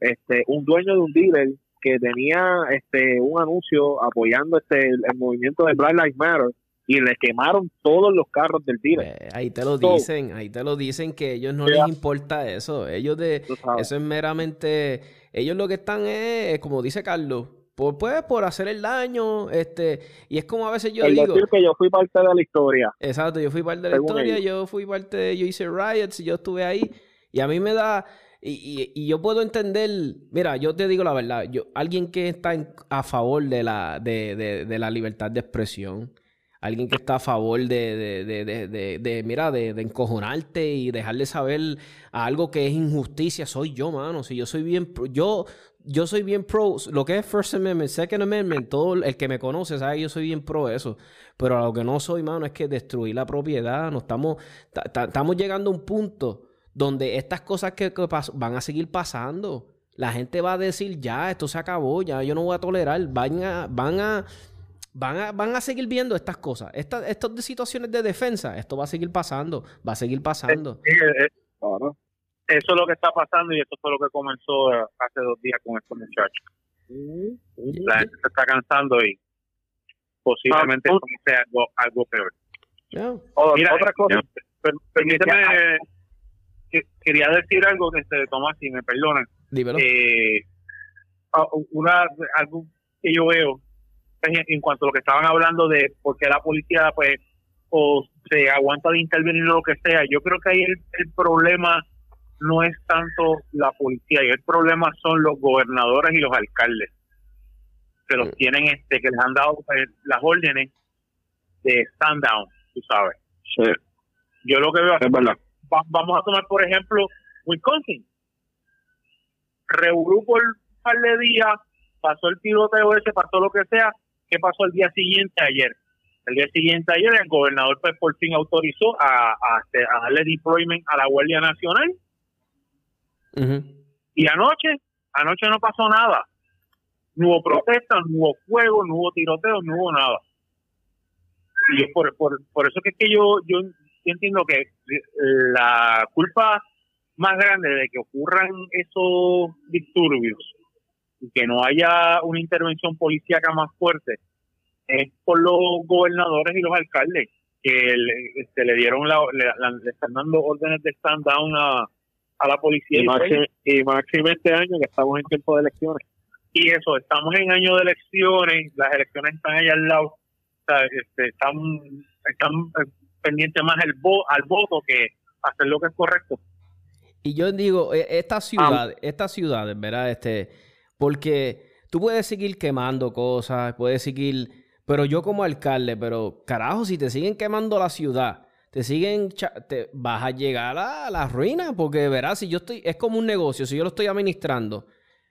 este, un dueño de un dealer que tenía este un anuncio apoyando este el, el movimiento de Black Lives Matter y le quemaron todos los carros del dealer. Pues, ahí te lo dicen, ahí te lo dicen que ellos no les importa eso. Ellos de eso es meramente ellos lo que están es, como dice Carlos, por pues por hacer el daño, este, y es como a veces yo digo decir que yo fui parte de la historia. Exacto, yo fui parte de la historia, yo fui parte de, yo hice riots, yo estuve ahí y a mí me da y, y, yo puedo entender, mira, yo te digo la verdad, yo alguien que está a favor de la de, de, de la libertad de expresión, alguien que está a favor de, de, de mira, de, encojonarte y dejarle saber a algo que es injusticia, soy yo, mano. Si yo soy bien, yo, yo soy bien pro, lo que es First Amendment, Second Amendment, todo el que me conoce sabe yo soy bien pro eso. Pero lo que no soy, mano, es que destruir la propiedad. No estamos, estamos llegando a un punto donde estas cosas que, van a seguir pasando. La gente va a decir, ya, esto se acabó, ya yo no voy a tolerar. Van a, van a van a, van a seguir viendo estas cosas. Estas, estas situaciones de defensa, esto va a seguir pasando, va a seguir pasando. Eso es lo que está pasando y esto fue lo que comenzó eh, hace dos días con estos muchachos. La gente se está cansando y posiblemente ah, sea algo, algo peor. Mira, otra cosa, permíteme, quería decir algo, que este, Tomás, si me perdonan. Dímelo. Eh, ah, una, algo que yo veo en cuanto a lo que estaban hablando de por qué la policía pues o se aguanta de intervenir o lo que sea, yo creo que ahí el, problema no es tanto la policía, y el problema son los gobernadores y los alcaldes que los tienen este que les han dado pues, las órdenes de stand down, tú sabes. Yo lo que veo es verdad. vamos a tomar por ejemplo Wisconsin. Revolú por un par de días, pasó el tiroteo ese, pasó lo que sea, ¿Qué pasó el día siguiente ayer? El día siguiente ayer el gobernador pues por fin autorizó a, a, darle deployment a la Guardia Nacional. Y anoche, anoche no pasó nada. No hubo protestas, no hubo fuego, no hubo tiroteo, no hubo nada. Y por, por, por eso que es que yo, yo entiendo que la culpa más grande de que ocurran esos disturbios que no haya una intervención policíaca más fuerte es por los gobernadores y los alcaldes que le, este, le dieron la, le, están dando órdenes de stand down a, la policía. Y, máximo, este año que estamos en tiempo de elecciones. Y eso estamos en año de elecciones las elecciones están allá al lado este, están están pendientes más el al voto que hacer lo que es correcto. Y yo digo e, esta ciudad esta ciudad verdad este porque tú puedes seguir quemando cosas, puedes seguir, Pero yo como alcalde, pero carajo, si te siguen quemando la ciudad, te siguen, vas a llegar a la ruina, porque verás, si yo estoy, es como un negocio, si yo lo estoy administrando,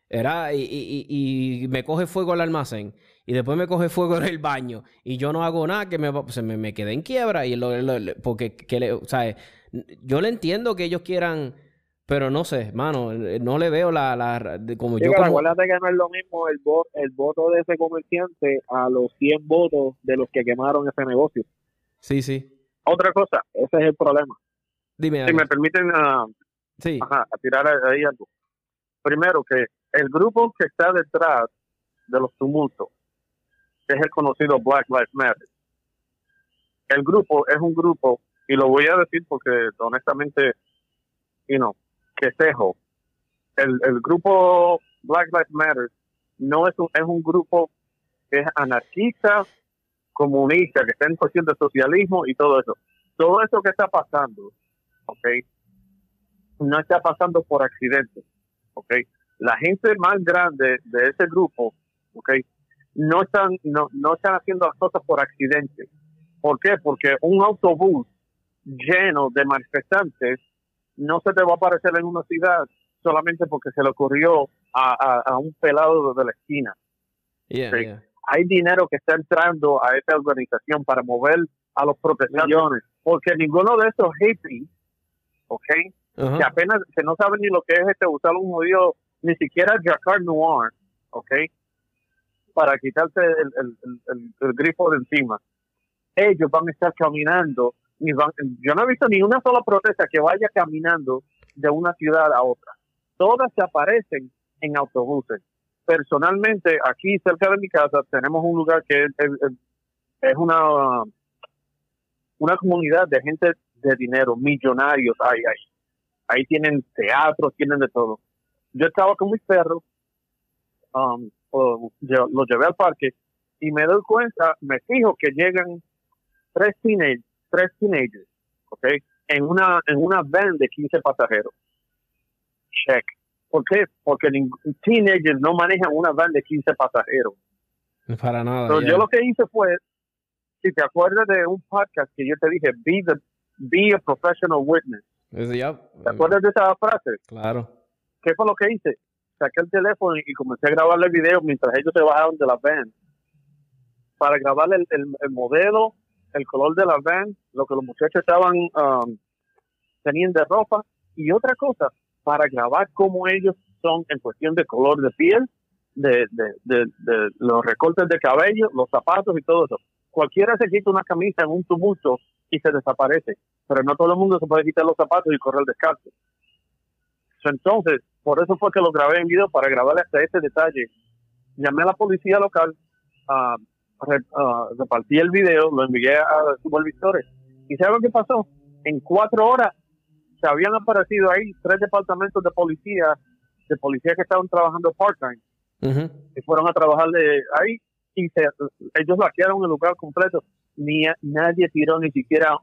era y, y, y, me coge fuego el almacén y después me coge fuego el baño y yo no hago nada que me, se me, me quede en quiebra y lo, porque que le, o yo le entiendo que ellos quieran pero no sé, mano, no le veo la, la como yo como... Acuérdate que no es lo mismo el, voto, el voto de ese comerciante a los 100 votos de los que quemaron ese negocio. Sí, sí. Otra cosa, ese es el problema. Dime. Si me permiten uh, sí. a tirar ahí algo. Primero, que el grupo que está detrás de los tumultos, que es el conocido Black Lives Matter, el grupo es un grupo, y lo voy a decir porque honestamente, you know, que Sejo, el, el grupo Black Lives Matter no es un, es un grupo que es anarquista, comunista, que está en cuestión de socialismo y todo eso. Todo eso que está pasando, ¿ok? No está pasando por accidente, ¿ok? La gente más grande de ese grupo, ¿ok? No están, no, no están haciendo las cosas por accidente. ¿Por qué? Porque un autobús lleno de manifestantes no se te va a aparecer en una ciudad solamente porque se le ocurrió a, un pelado de la esquina. Hay dinero que está entrando a esta organización para mover a los protecciones, porque ninguno de esos hippies, ¿ok? Que apenas, que no saben ni lo que es este usar un judío, ni siquiera Jacquard Noir, ¿ok? Para quitarse el, el grifo de encima. Ellos van a estar caminando yo no he visto ni una sola protesta que vaya caminando de una ciudad a otra. Todas se aparecen en autobuses. Personalmente, aquí cerca de mi casa tenemos un lugar que es, una, una comunidad de gente de dinero, millonarios hay ahí. Ahí tienen teatros, tienen de todo. Yo estaba con mis perros, um, los llevé al parque y me doy cuenta, me fijo que llegan tres teenagers tres teenagers, ¿ok? En una, en una van de 15 pasajeros. Check. ¿Por qué? Porque teenagers no manejan una van de 15 pasajeros. Para nada. Yo lo que hice fue, si te acuerdas de un podcast que yo te dije, be, the, be a professional witness. ¿Te acuerdas de esa frase? Claro. ¿Qué fue lo que hice? Saqué el teléfono y comencé a grabarle el video mientras ellos se bajaron de la van para grabarle el, el modelo el color de la van, lo que los muchachos estaban um, teniendo de ropa y otra cosa para grabar cómo ellos son en cuestión de color de piel, de, los recortes de cabello, los zapatos y todo eso. Cualquiera se quita una camisa en un tumulto y se desaparece, pero no todo el mundo se puede quitar los zapatos y correr descalzo. Entonces, por eso fue que lo grabé en video para grabar hasta este detalle. Llamé a la policía local, uh, uh, repartí el video, lo envié a supervisores. ¿Y saben qué pasó? En cuatro horas se habían aparecido ahí tres departamentos de policía, de policía que estaban trabajando part-time, y fueron a trabajar de ahí y se, ellos vaciaron el lugar completo. Ni nadie tiró ni siquiera,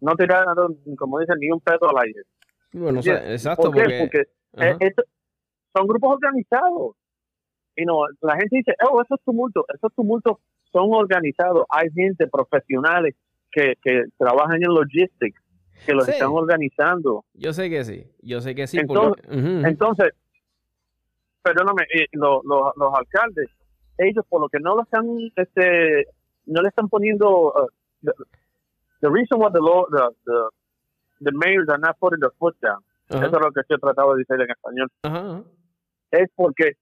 no tiraron, como dicen, ni un pedo al aire. Bueno, exacto. Porque, eh, son grupos organizados. Y no, la gente dice, oh, esos tumultos, esos tumultos son organizados. Hay gente profesionales que, que trabajan en logistics, que los están organizando. Yo sé que sí, yo sé que sí. Entonces, perdóname, eh, los alcaldes, ellos por lo que no lo están, este, no le están poniendo, uh, the, reason why the, law, the, the, the mayors are not putting their foot down, eso es lo que estoy tratando de decir en español, es porque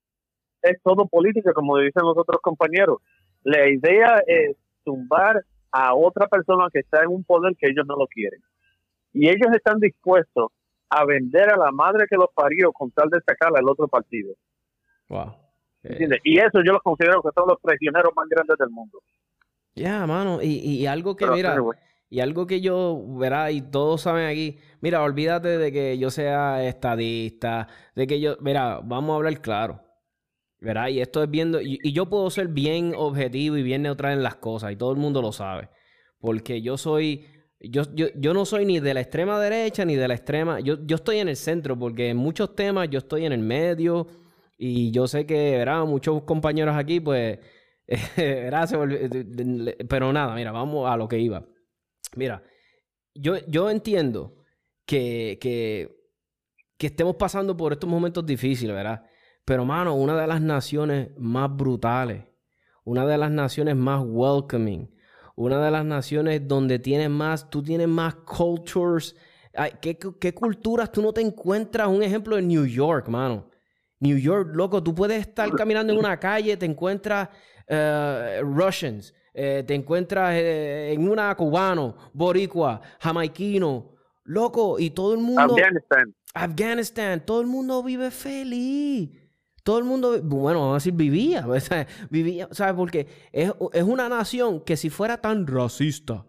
es todo política, como dicen los otros compañeros. La idea es tumbar a otra persona que está en un poder que ellos no lo quieren. Y ellos están dispuestos a vender a la madre que los parió con tal de sacarla al otro partido. Wow. Y eso yo lo considero que son los prisioneros más grandes del mundo. Ya, mano. Y, algo que, mira, y algo que yo, verá, y todos saben aquí, mira, olvídate de que yo sea estadista, de que yo, mira, vamos a hablar claro. ¿Verdad? Y esto es viendo, y, yo puedo ser bien objetivo y bien neutral en las cosas, y todo el mundo lo sabe, porque yo soy, yo, yo, yo no soy ni de la extrema derecha ni de la extrema, yo, yo estoy en el centro, porque en muchos temas yo estoy en el medio, y yo sé que, ¿verdad? Muchos compañeros aquí, pues, Gracias, pero nada, mira, vamos a lo que iba. Mira, yo, yo entiendo que, que, que estemos pasando por estos momentos difíciles, ¿verdad? Pero, mano, una de las naciones más brutales, una de las naciones más welcoming, una de las naciones donde tienes más, tú tienes más cultures. ¿qué, ¿Qué culturas tú no te encuentras? Un ejemplo de New York, mano. New York, loco, tú puedes estar caminando en una calle, te encuentras uh, Russians, eh, te encuentras eh, en una cubano, boricua, jamaiquino, loco, y todo el mundo... Afganistán. Afganistán, todo el mundo vive feliz. Todo el mundo, bueno, vamos a decir, vivía. vivía, ¿sabes? Porque es, es una nación que si fuera tan racista,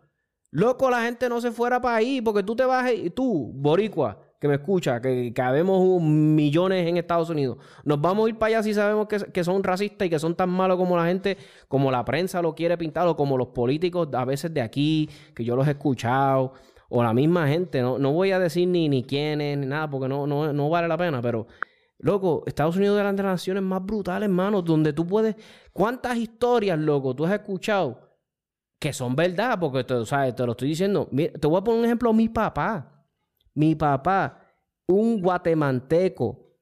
loco, la gente no se fuera para ahí, porque tú te vas, y tú, boricua, que me escucha, que cabemos millones en Estados Unidos. Nos vamos a ir para allá si sabemos que, son racistas y que son tan malos como la gente, como la prensa lo quiere pintar, o como los políticos a veces de aquí, que yo los he escuchado, o la misma gente. No, no voy a decir ni, ni quiénes, ni nada, porque no, no, no vale la pena, pero. Loco, Estados Unidos de las naciones más brutales, hermano, donde tú puedes. ¿Cuántas historias, loco, tú has escuchado que son verdad? Porque te, ¿sabes? te lo estoy diciendo. te voy a poner un ejemplo, mi papá. Mi papá, un guatemalteco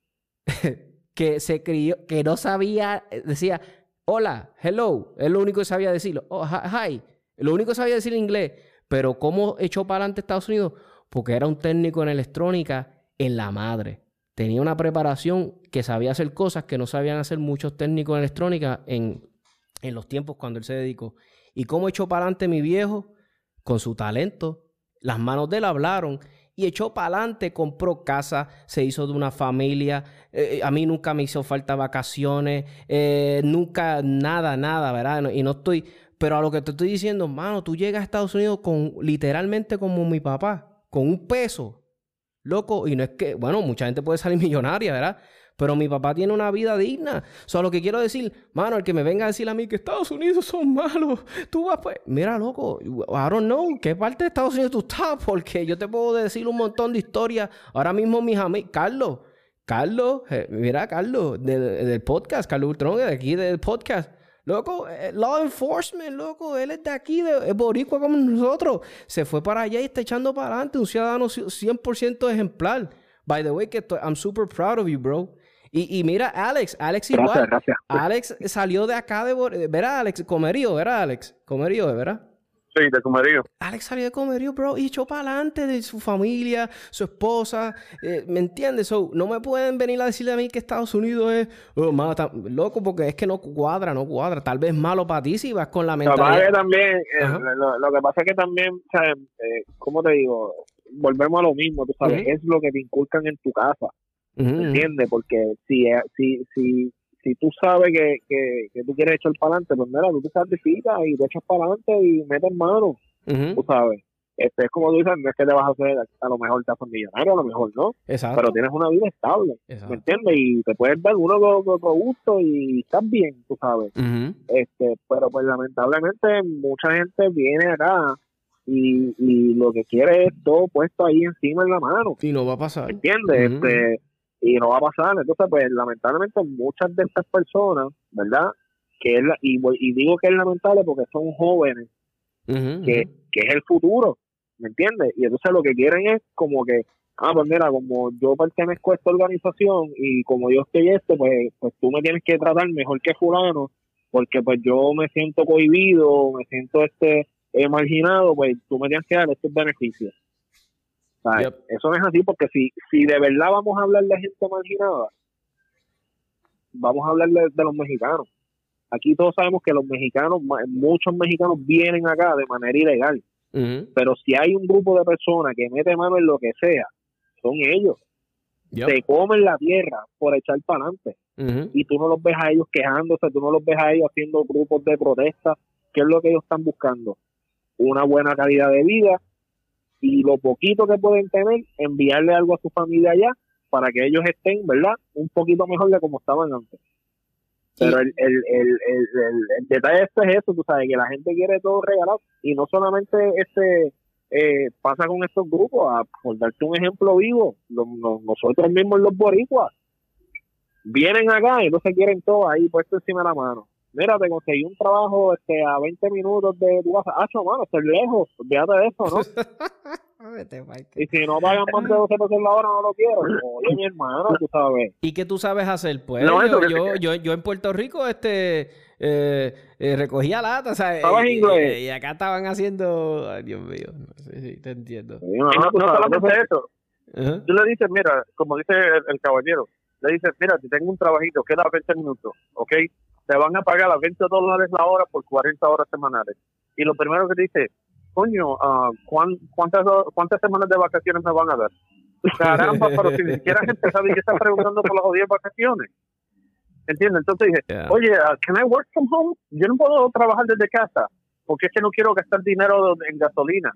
que se crió, que no sabía, decía, hola, hello, es lo único que sabía decirlo. Oh, hi, lo único que sabía decir en inglés. Pero ¿cómo echó para adelante Estados Unidos? Porque era un técnico en electrónica en la madre. Tenía una preparación que sabía hacer cosas que no sabían hacer muchos técnicos en electrónica en, en los tiempos cuando él se dedicó. ¿Y cómo echó para adelante mi viejo? Con su talento. Las manos de él hablaron y echó para adelante, compró casa, se hizo de una familia. Eh, eh, a mí nunca me hizo falta vacaciones, eh, nunca nada, nada, ¿verdad? Y no estoy, pero a lo que te estoy diciendo, mano, tú llegas a Estados Unidos con literalmente como mi papá, con un peso, loco, y no es que, bueno, mucha gente puede salir millonaria, ¿verdad? Pero mi papá tiene una vida digna. Solo lo que quiero decir, mano, el que me venga a decir a mí que Estados Unidos son malos, tú vas pues, mira, loco, I don't know, ¿qué parte de Estados Unidos tú estás? Porque yo te puedo decir un montón de historias. Ahora mismo mis amigos, Carlos, Carlos, eh, mira, Carlos, del, podcast, Carlos Ultron, de aquí del podcast. Loco, eh, law enforcement, loco, él es de aquí, de, boricua como nosotros. Se fue para allá y está echando para adelante, un ciudadano 100% ejemplar. By the way, que I'm super proud of you, bro. Y, mira, Alex, Alex igual. Alex salió de acá de... ¿Verdad, Alex? Comerío, ¿verdad, Alex? Comerío, ¿verdad? Sí, de Comerío. Alex salió de Comerío, bro, y echó para adelante de su familia, su esposa. Eh, ¿Me entiendes? So, no me pueden venir a decirle a mí que Estados Unidos es oh, loco, porque es que no cuadra, no cuadra. Tal vez malo para ti si vas con la mentalidad. Lo, también, eh, lo, que pasa es que también, eh, ¿cómo te digo? Volvemos a lo mismo, tú sabes, es lo que te inculcan en tu casa. ¿Me entiendes? Porque si, eh, si, si, si tú sabes que, que, tú quieres echar para adelante, pues mira, tú te sacrificas y te echas para adelante y metes mano, tú sabes. Este, es como tú dices, no es que te vas a hacer, a lo mejor te haces millonario, a lo mejor no, Exacto. pero tienes una vida estable, ¿me entiendes? Y te puedes dar uno con, gusto y estás bien, tú sabes. este Pero pues lamentablemente mucha gente viene acá y, y lo que quiere es todo puesto ahí encima en la mano. Y no va a pasar. ¿Me entiendes? este, y no va a pasar. Entonces, pues lamentablemente muchas de estas personas, ¿verdad? Que es y, y digo que es lamentable porque son jóvenes, que, que es el futuro, ¿me entiendes? Y entonces lo que quieren es como que, ah, pues mira, como yo pertenezco a esta organización y como yo estoy este, pues, pues tú me tienes que tratar mejor que fulano, porque pues yo me siento cohibido, me siento este marginado, pues tú me tienes que dar estos beneficios. Eso no es así porque si, si de verdad vamos a hablar de gente marginada, vamos a hablar de, los mexicanos. Aquí todos sabemos que los mexicanos, muchos mexicanos vienen acá de manera ilegal. Pero si hay un grupo de personas que mete mano en lo que sea, son ellos. Se comen la tierra por echar para adelante. Y tú no los ves a ellos quejándose, tú no los ves a ellos haciendo grupos de protesta. ¿Qué es lo que ellos están buscando? Una buena calidad de vida y lo poquito que pueden tener, enviarle algo a su familia allá para que ellos estén, ¿verdad? Un poquito mejor de como estaban antes. Pero el, el, el, el, detalle de esto es eso, tú sabes, que la gente quiere todo regalado y no solamente este eh, pasa con estos grupos, a, por darte un ejemplo vivo, nosotros mismos los boricuas vienen acá y no se quieren todo ahí puesto encima de la mano. Mira, te conseguí un trabajo este, a 20 minutos de tu casa. Ah, mano, estoy lejos, olvídate de eso, ¿no? y si no pagan más de 12 pesos la hora, no lo quiero. Oye, mi hermano, tú sabes. ¿Y qué tú sabes hacer? Pues yo, yo, yo, yo, en Puerto Rico, este, eh, eh, recogía lata, ¿sabes? ¿Sabes y, inglés? Y, acá estaban haciendo, ay, Dios mío, no sé si te entiendo. no, no, no solamente eso. Tú le dices, mira, como dice el, caballero, le dices, mira, te tengo un trabajito, queda 20 minutos, ¿ok? Te van a pagar a 20 dólares la hora por 40 horas semanales. Y lo primero que dice, coño, uh, ¿cuántas, ¿cuántas semanas de vacaciones me van a dar? Caramba, pero si ni siquiera gente sabe que está preguntando por las 10 vacaciones. ¿Entiendes? Entonces dije, oye, uh, ¿can I work from home? Yo no puedo trabajar desde casa porque es que no quiero gastar dinero en gasolina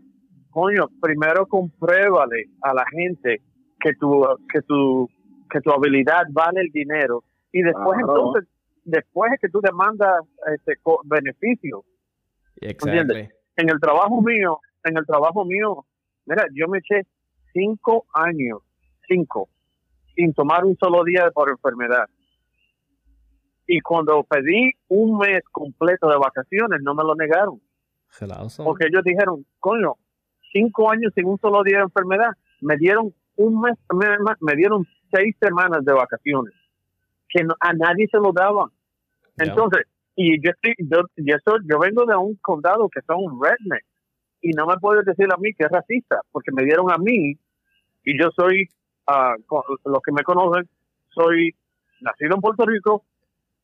coño, primero compruébale a la gente que tu, que tu, que tu habilidad vale el dinero y después entonces, después es que tú demandas este beneficio. ¿Entiendes? En el trabajo mío, en el trabajo mío, mira, yo me eché cinco años, cinco, sin tomar un solo día por enfermedad. Y cuando pedí un mes completo de vacaciones, no me lo negaron. Porque ellos dijeron, coño, cinco años sin un solo día de enfermedad. Me dieron un mes, me, dieron seis semanas de vacaciones, que a nadie se lo daban. Entonces, y yo, estoy, yo, yo, vengo de un condado que son redneck, y no me puedes decir a mí que es racista, porque me dieron a mí, y yo soy, uh, los que me conocen, soy nacido en Puerto Rico,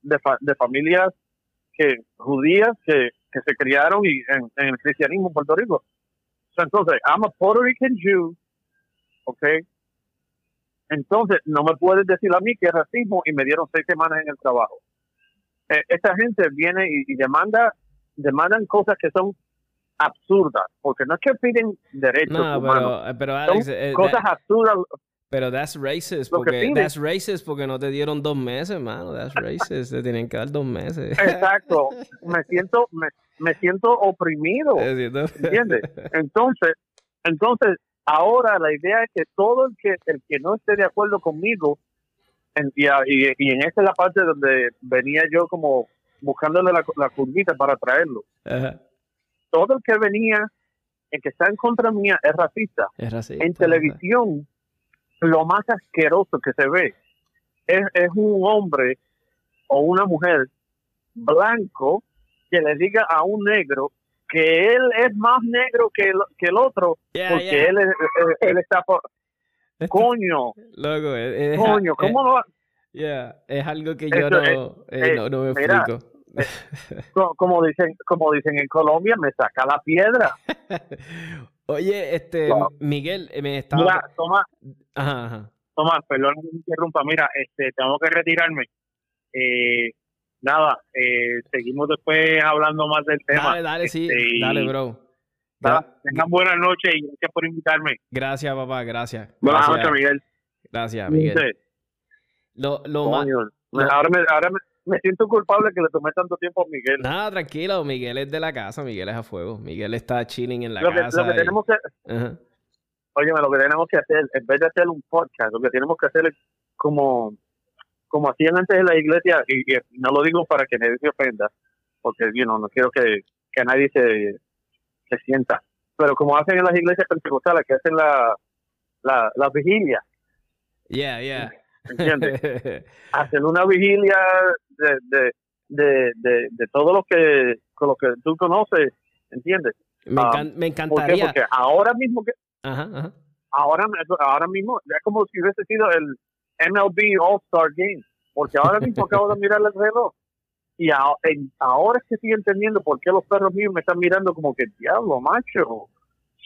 de, de familias que judías que, que se criaron y en, el cristianismo en Puerto Rico. Entonces, I'm a Puerto Rican Jew, ¿ok? Entonces, no me puedes decir a mí que es racismo y me dieron seis semanas en el trabajo. Eh, esta gente viene y, demanda, demandan cosas que son absurdas, porque no es que piden derechos no, humanos, pero, Alex, son eh, cosas absurdas. Pero that's racist, porque that's racist porque no te dieron dos meses, mano. That's racist, te tienen que dar dos meses. Exacto. Me siento, me, me siento oprimido. ¿Entiendes? Entonces, entonces, ahora la idea es que todo el que el que no esté de acuerdo conmigo, y, y, en esa es la parte donde venía yo como buscándole la, la curvita para traerlo. Todo el que venía, el que está en contra mía, es racista. Es racista en televisión lo más asqueroso que se ve es, es un hombre o una mujer blanco que le diga a un negro que él es más negro que el, que el otro porque Él, él, está por coño. Loco, es, coño cómo no es algo que yo no, eh, no, no, me explico. eh, como dicen como dicen en Colombia me saca la piedra. Oye, este, Miguel, eh, me estaba... Mira, Tomás, ajá, Tomás, perdón que me interrumpa, mira, este, tengo que retirarme. Eh, nada, eh, seguimos después hablando más del tema. Dale, dale, sí, este, dale, bro. Tengan buenas noches y gracias por invitarme. Gracias, papá, gracias. Buenas noches, Miguel. Gracias, Miguel. Lo, lo más... Ahora, me, ahora me, me siento culpable que le tomé tanto tiempo a Miguel. Nada, tranquilo, Miguel es de la casa, Miguel es a fuego. Miguel está chilling en la casa. lo que tenemos que... Óyeme, lo que tenemos que hacer, en vez de hacer un podcast, lo que tenemos que hacer es como, como hacían antes en la iglesia, y, no lo digo para que nadie se ofenda, porque you no quiero que, que nadie se, se sienta, pero como hacen en las iglesias pentecostales, que hacen la, la, la vigilia. Yeah, yeah. ¿Entiendes? Hacen una vigilia de, de, de, de, todo lo que, con lo que tú conoces, ¿entiendes? Me, ah, encantaría. Porque ahora mismo que... Ahora, ahora mismo, ya como si hubiese sido el MLB All-Star Game, porque ahora mismo acabo de mirar el reloj y ahora es que estoy entendiendo por qué los perros míos me están mirando como que, diablo, macho,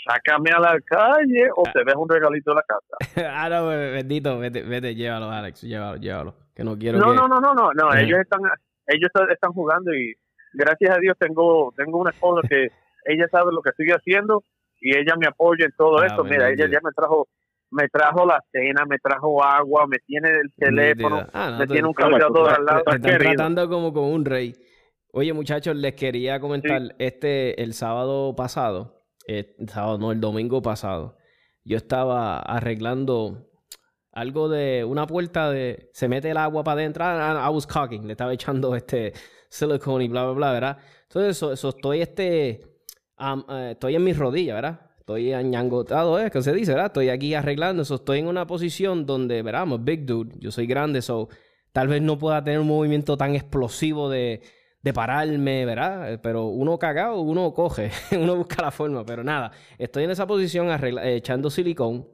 sácame a la calle o te ves un regalito de la casa. ah, no, bendito, vete, vete, llévalo, Alex, llévalo, llévalo. Que no quiero no, no, no, no, no, no, ellos están, ellos están jugando y gracias a Dios tengo, tengo una esposa que ella sabe lo que estoy haciendo y ella me apoya en todo ah, esto. Mira, ella ya me trajo me trajo la cena, me trajo agua, me tiene el teléfono, ah, me tiene un cargador al lado. Te están tratando como con un rey. Oye, muchachos, les quería comentar, este, el sábado pasado, eh, sábado, no, el domingo pasado, yo estaba arreglando algo de una puerta de se mete el agua para adentro. Ah, I, was caulking, le estaba echando este silicone y bla, bla, bla, ¿verdad? Entonces, estoy este, eh, estoy en mis rodillas, ¿verdad? Estoy añangotado, ¿eh? ¿Qué se dice, verdad? Estoy aquí arreglando eso. Estoy en una posición donde, ¿verdad? I'm big dude. Yo soy grande, so tal vez no pueda tener un movimiento tan explosivo de, de pararme, ¿verdad? Pero uno cagado, uno coge, uno busca la forma. Pero nada, estoy en esa posición eh, echando silicón.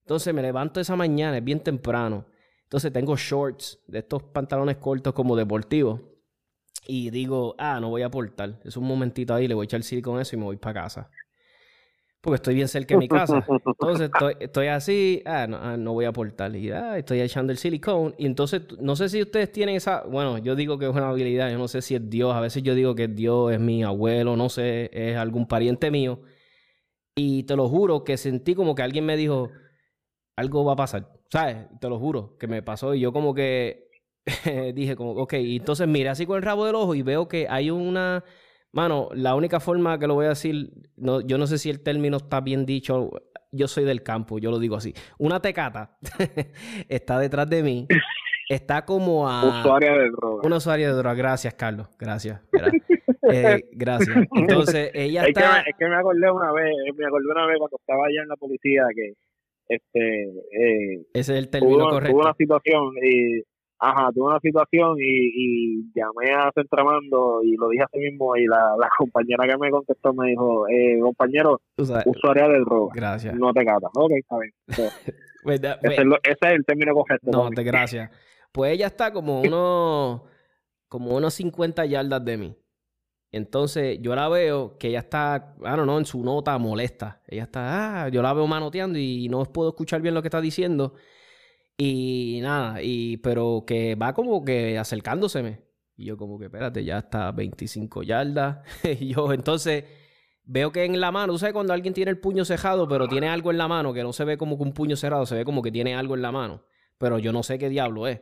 Entonces me levanto esa mañana, es bien temprano. Entonces tengo shorts de estos pantalones cortos como deportivos. Y digo, ah, no voy a aportar. Es un momentito ahí, le voy a echar silicón eso y me voy para casa porque estoy bien cerca de mi casa. Entonces estoy, así, ah no, ah, no, voy a aportar. Y ah, estoy echando el silicón. Y entonces, no sé si ustedes tienen esa. Bueno, yo digo que es una habilidad. Yo no sé si es Dios. A veces yo digo que Dios es mi abuelo, no sé, es algún pariente mío. Y te lo juro que sentí como que alguien me dijo: algo va a pasar. ¿Sabes? Te lo juro que me pasó. Y yo, como que dije, como, ok. Y entonces miré así con el rabo del ojo y veo que hay una Mano, la única forma que lo voy a decir, no, yo no sé si el término está bien dicho, yo soy del campo, yo lo digo así. Una tecata está detrás de mí, está como a... Usuaria de droga. Una usuaria de droga, gracias Carlos, gracias. Eh, gracias. Entonces, ella está... Es que, me acordé una vez, me acordé una vez cuando estaba allá en la policía que este eh, ese es el término correcto. Hubo una situación y ajá, tuve una situación y, llamé a Centramando y lo dije así mismo y la, compañera que me contestó me dijo, eh, compañero, usuaria del droga. Gracias. No te cata. Ok, está bien. Pues, ese, es el término correcto. No, te gracias. Pues ella está como unos, como unos 50 yardas de mí. Entonces yo la veo que ella está, I don't know, en su nota molesta. Ella está, ah, yo la veo manoteando y no puedo escuchar bien lo que está diciendo. Y nada, y, pero que va como que acercándoseme. Y yo como que, espérate, ya está 25 yardas. y yo entonces veo que en la mano, tú sabes cuando alguien tiene el puño cejado, pero tiene algo en la mano, que no se ve como que un puño cerrado, se ve como que tiene algo en la mano. Pero yo no sé qué diablo es.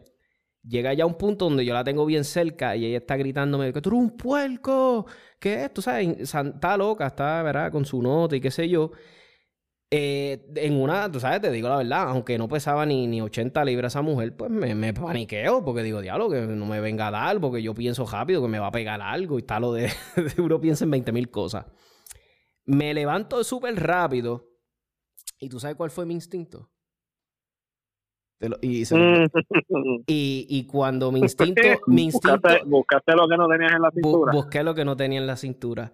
Llega ya un punto donde yo la tengo bien cerca y ella está gritándome que tú eres un puerco, ¿qué es? Tú sabes, está loca, está, ¿verdad? Con su nota y qué sé yo. Eh, en una, tú sabes, te digo la verdad, aunque no pesaba ni, ni 80 libras esa mujer, pues me, me, paniqueo porque digo, diablo, que no me venga a dar, porque yo pienso rápido que me va a pegar algo y tal, lo de, uno piensa en 20 mil cosas. Me levanto súper rápido y tú sabes cuál fue mi instinto. Y, y, y, cuando mi instinto. Mi instinto buscaste, lo que no tenías en la cintura. busqué lo que no tenía en la cintura.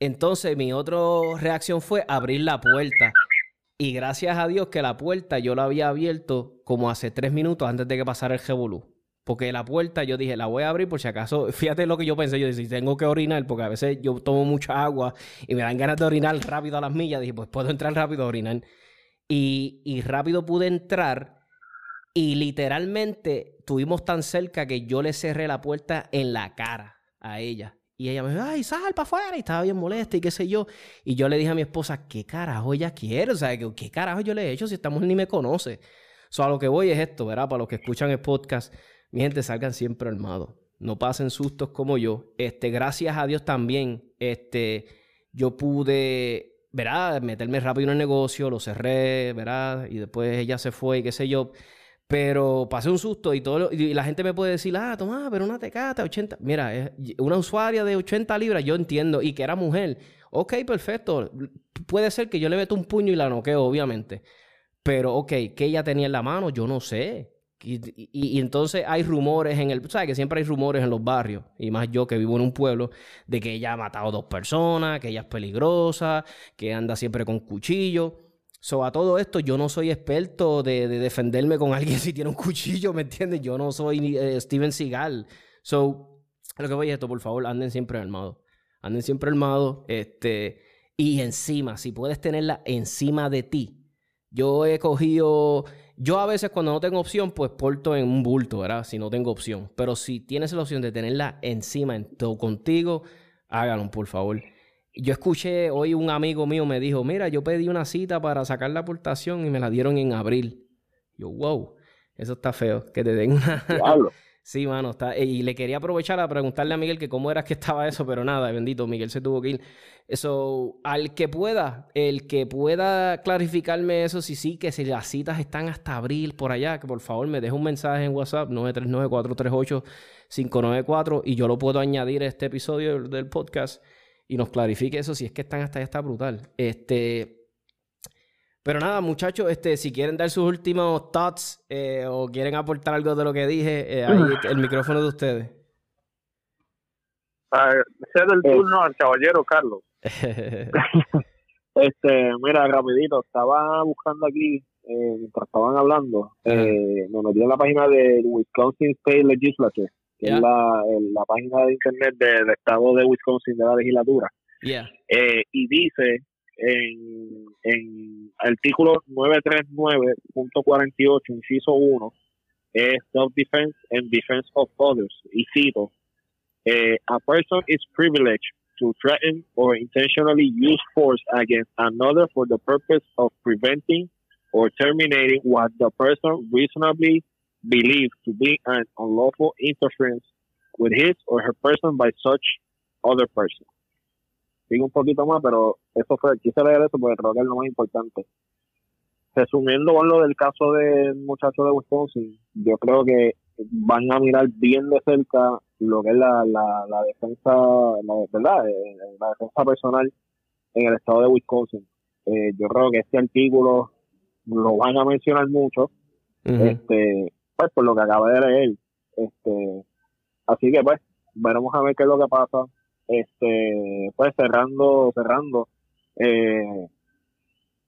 Entonces, mi otra reacción fue abrir la puerta. Y gracias a Dios que la puerta yo la había abierto como hace tres minutos antes de que pasara el revolú. Porque la puerta yo dije, la voy a abrir por si acaso. Fíjate lo que yo pensé. Yo dije, si tengo que orinar, porque a veces yo tomo mucha agua y me dan ganas de orinar rápido a las millas. Dije, pues puedo entrar rápido a orinar. Y, y rápido pude entrar. Y literalmente tuvimos tan cerca que yo le cerré la puerta en la cara a ella. Y ella me dijo, ay, sal para afuera. Y estaba bien molesta y qué sé yo. Y yo le dije a mi esposa, ¿qué carajo ella quiere? O sea, ¿qué, carajo yo le he hecho si esta ni me conoce? O sea, a lo que voy es esto, ¿verdad? Para los que escuchan el podcast, mi gente, salgan siempre armados. No pasen sustos como yo. Este, gracias a Dios también, este, yo pude, ¿verdad? Meterme rápido en el negocio, lo cerré, ¿verdad? Y después ella se fue y qué sé yo. Pero pasé un susto y todo y la gente me puede decir, ah, toma, pero una tecata, 80. Mira, una usuaria de 80 libras, yo entiendo, y que era mujer. Ok, perfecto. Puede ser que yo le meto un puño y la noqueo, obviamente. Pero, ok, ¿qué ella tenía en la mano? Yo no sé. Y, entonces hay rumores en el. ¿Sabes que siempre hay rumores en los barrios? Y más yo que vivo en un pueblo, de que ella ha matado dos personas, que ella es peligrosa, que anda siempre con cuchillo. So, a todo esto, yo no soy experto de, defenderme con alguien si tiene un cuchillo, ¿me entiendes? Yo no soy eh, Steven Seagal. So, lo que voy a esto, por favor, anden siempre armados. Anden siempre armados. Este, y encima, si puedes tenerla encima de ti. Yo he cogido. Yo a veces, cuando no tengo opción, pues porto en un bulto, ¿verdad? Si no tengo opción. Pero si tienes la opción de tenerla encima en todo contigo, háganlo, por favor. Yo escuché hoy un amigo mío me dijo, mira, yo pedí una cita para sacar la aportación y me la dieron en abril. Yo, wow, eso está feo, que te den una... Sí, mano, está. Y le quería aprovechar a preguntarle a Miguel que cómo era que estaba eso, pero nada, bendito, Miguel se tuvo que ir. Eso, al que pueda, el que pueda clarificarme eso, si sí, que si las citas están hasta abril por allá, que por favor me deje un mensaje en WhatsApp 939-438-594 y yo lo puedo añadir a este episodio del podcast y nos clarifique eso, si es que están hasta allá, está brutal. Este. Pero nada, muchachos, este, si quieren dar sus últimos thoughts eh, o quieren aportar algo de lo que dije, eh, ahí el micrófono de ustedes. Uh, el turno al caballero Carlos. este, mira, rapidito, estaba buscando aquí, eh, mientras estaban hablando, eh, me metí en la página de Wisconsin State Legislature, que es la, la, página de internet del estado de Wisconsin de la legislatura. Eh, y dice en, en artículo 939.48, inciso 1, es self-defense and defense of others. Y cito, eh, a person is privileged to threaten or intentionally use force against another for the purpose of preventing or terminating what the person reasonably believes to be an unlawful interference with his or her person by such other person. Sigo un poquito más, pero eso fue, quise leer eso porque creo que es lo más importante. Resumiendo con lo del caso del muchacho de Wisconsin, yo creo que van a mirar bien de cerca lo que es la, la, la defensa, la, ¿verdad? Eh, la defensa personal en el estado de Wisconsin. Eh, yo creo que este artículo lo van a mencionar mucho, este, pues por lo que acabé de leer. Este, así que pues, veremos a ver qué es lo que pasa. Este, pues cerrando, cerrando, eh,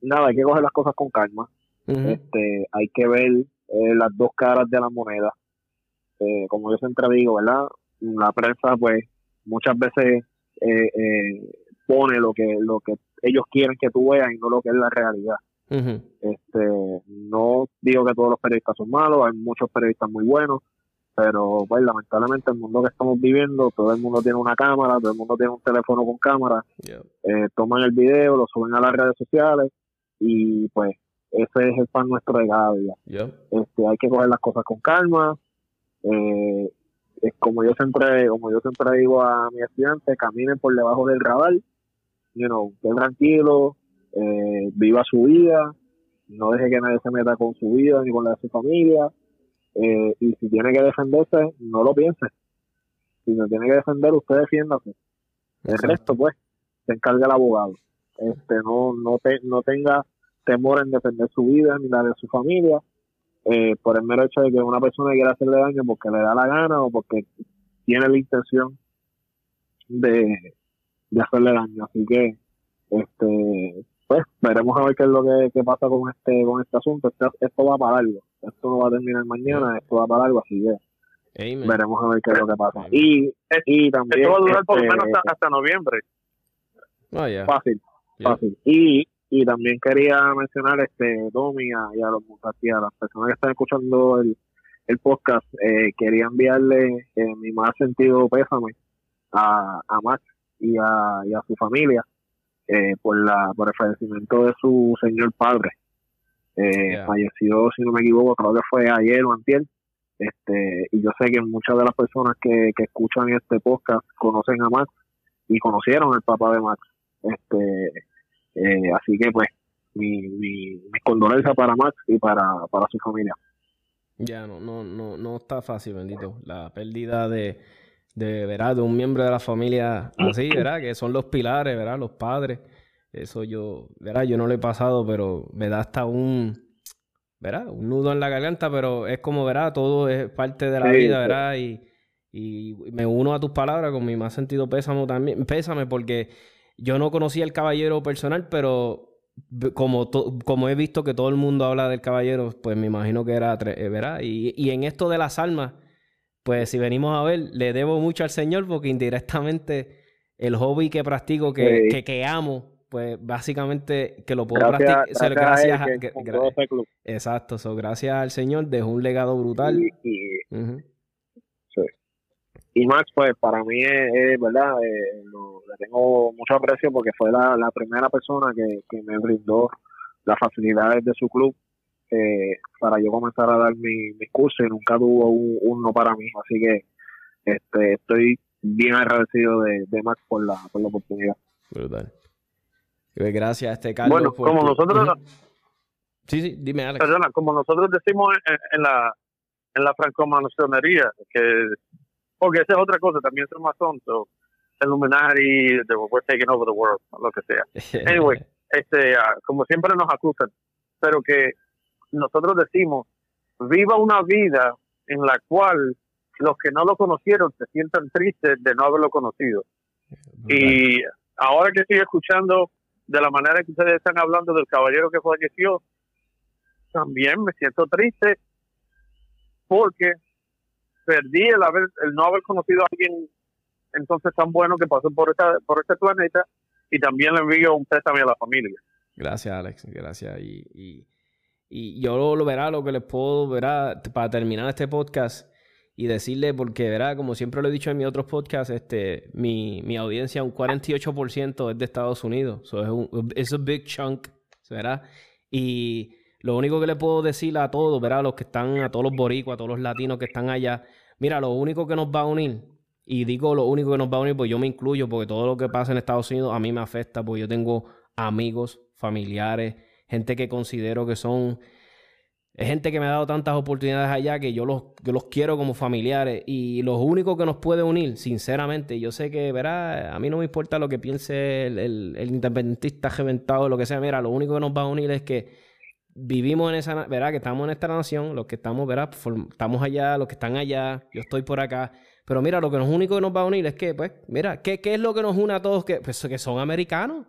nada, hay que coger las cosas con calma. Este, hay que ver eh, las dos caras de la moneda. Eh, como yo siempre digo, ¿verdad? La prensa, pues, muchas veces eh, pone lo que lo que ellos quieren que tú veas y no lo que es la realidad. Este, no digo que todos los periodistas son malos, hay muchos periodistas muy buenos, pero pues lamentablemente el mundo que estamos viviendo, todo el mundo tiene una cámara, todo el mundo tiene un teléfono con cámara, eh, toman el video, lo suben a las redes sociales y pues ese es el pan nuestro de cada día. Este, hay que coger las cosas con calma, eh, es como yo siempre como yo siempre digo a mis estudiantes caminen por debajo del radar you know estén tranquilo eh, viva su vida no deje que nadie se meta con su vida ni con la de su familia eh, y si tiene que defenderse no lo piense. Si no tiene que defender usted defiéndase. El resto pues se encarga el abogado. Este no no te, no tenga temor en defender su vida ni la de su familia eh, por el mero hecho de que una persona quiera hacerle daño porque le da la gana o porque tiene la intención de, hacerle daño. Así que, este, pues, veremos a ver qué es lo que, pasa con este con este asunto. Esto, va para algo. Esto no va a terminar mañana, esto va para algo, así que veremos a ver qué es lo que pasa. Y, y también... Esto va a durar por lo menos hasta, este, noviembre. Oh, fácil, fácil. Y y también quería mencionar este Domi y a, los a las personas que están escuchando el, el podcast, eh, quería enviarle eh, mi más sentido pésame a, a Max y a, y a su familia eh, por la por el fallecimiento de su señor padre. Eh, Falleció, si no me equivoco, creo que fue ayer o antier. Este, y yo sé que muchas de las personas que, que escuchan este podcast conocen a Max y conocieron al papá de Max. Este, eh, así que pues mi, mi, condolencia para Max y para, para su familia. Ya, no, no, no, no está fácil, bendito. La pérdida de, de, ¿verdad? de un miembro de la familia así, ¿verdad? Que son los pilares, ¿verdad? Los padres. Eso yo, ¿verdad? Yo no lo he pasado, pero me da hasta un, ¿verdad? Un nudo en la garganta, pero es como, ¿verdad? Todo es parte de la vida, ¿verdad? Y, y me uno a tus palabras con mi más sentido pésame también. Pésame porque yo no conocía al caballero personal, pero como, como he visto que todo el mundo habla del caballero, pues me imagino que era, ¿verdad? Y, y, en esto de las almas, pues si venimos a ver, le debo mucho al Señor porque indirectamente el hobby que practico, que, que, amo, pues básicamente que lo puedo practicar gracias, a, exacto so, gracias al Señor dejó un legado brutal. Y Max, pues para mí es, verdad, eh, le tengo mucho aprecio porque fue la, primera persona que, me brindó las facilidades de su club eh, para yo comenzar a dar mi, mi curso y nunca tuvo uno para mí. Así que este, estoy bien agradecido de, de Max por la, por la oportunidad. Brutal. Pues gracias, este Carlos. Bueno, como nosotros. Sí, sí, dime, Alex. Perdona, como nosotros decimos en, la en la francomasonería, que. Porque esa es otra cosa, también son masón, Illuminati, we're taking over the world, lo que sea. Anyway, este, ah, como siempre nos acusan, pero que nosotros decimos, viva una vida en la cual los que no lo conocieron se sientan tristes de no haberlo conocido. Y ahora que estoy escuchando de la manera que ustedes están hablando del caballero que falleció, también me siento triste porque perdí el haber el no haber conocido a alguien entonces tan bueno que pasó por esta por este planeta y también le envío un pésame a la familia. Gracias, Alex. Gracias. Y, y, yo lo, verá, lo que les puedo, verá, para terminar este podcast y decirle, porque verá, como siempre lo he dicho en mis otros podcasts, este, mi, mi audiencia, un 48% es de Estados Unidos. So es un es un big chunk, ¿verdad? Y lo único que le puedo decir a todos, ¿verdad? A los que están, a todos los boricuas, a todos los latinos que están allá, mira, lo único que nos va a unir, y digo lo único que nos va a unir, pues yo me incluyo, porque todo lo que pasa en Estados Unidos a mí me afecta, porque yo tengo amigos, familiares, gente que considero que son es gente que me ha dado tantas oportunidades allá que yo los, los quiero como familiares. Y lo único que nos puede unir, sinceramente, yo sé que, verá, a mí no me importa lo que piense el, el, independentista reventado, lo que sea. Mira, lo único que nos va a unir es que vivimos en esa, verá, que estamos en esta nación, los que estamos, verá, estamos allá, los que están allá, yo estoy por acá. Pero mira, lo que nos único que nos va a unir es que, pues, mira, ¿qué, qué es lo que nos une a todos? Que, pues, que son americanos.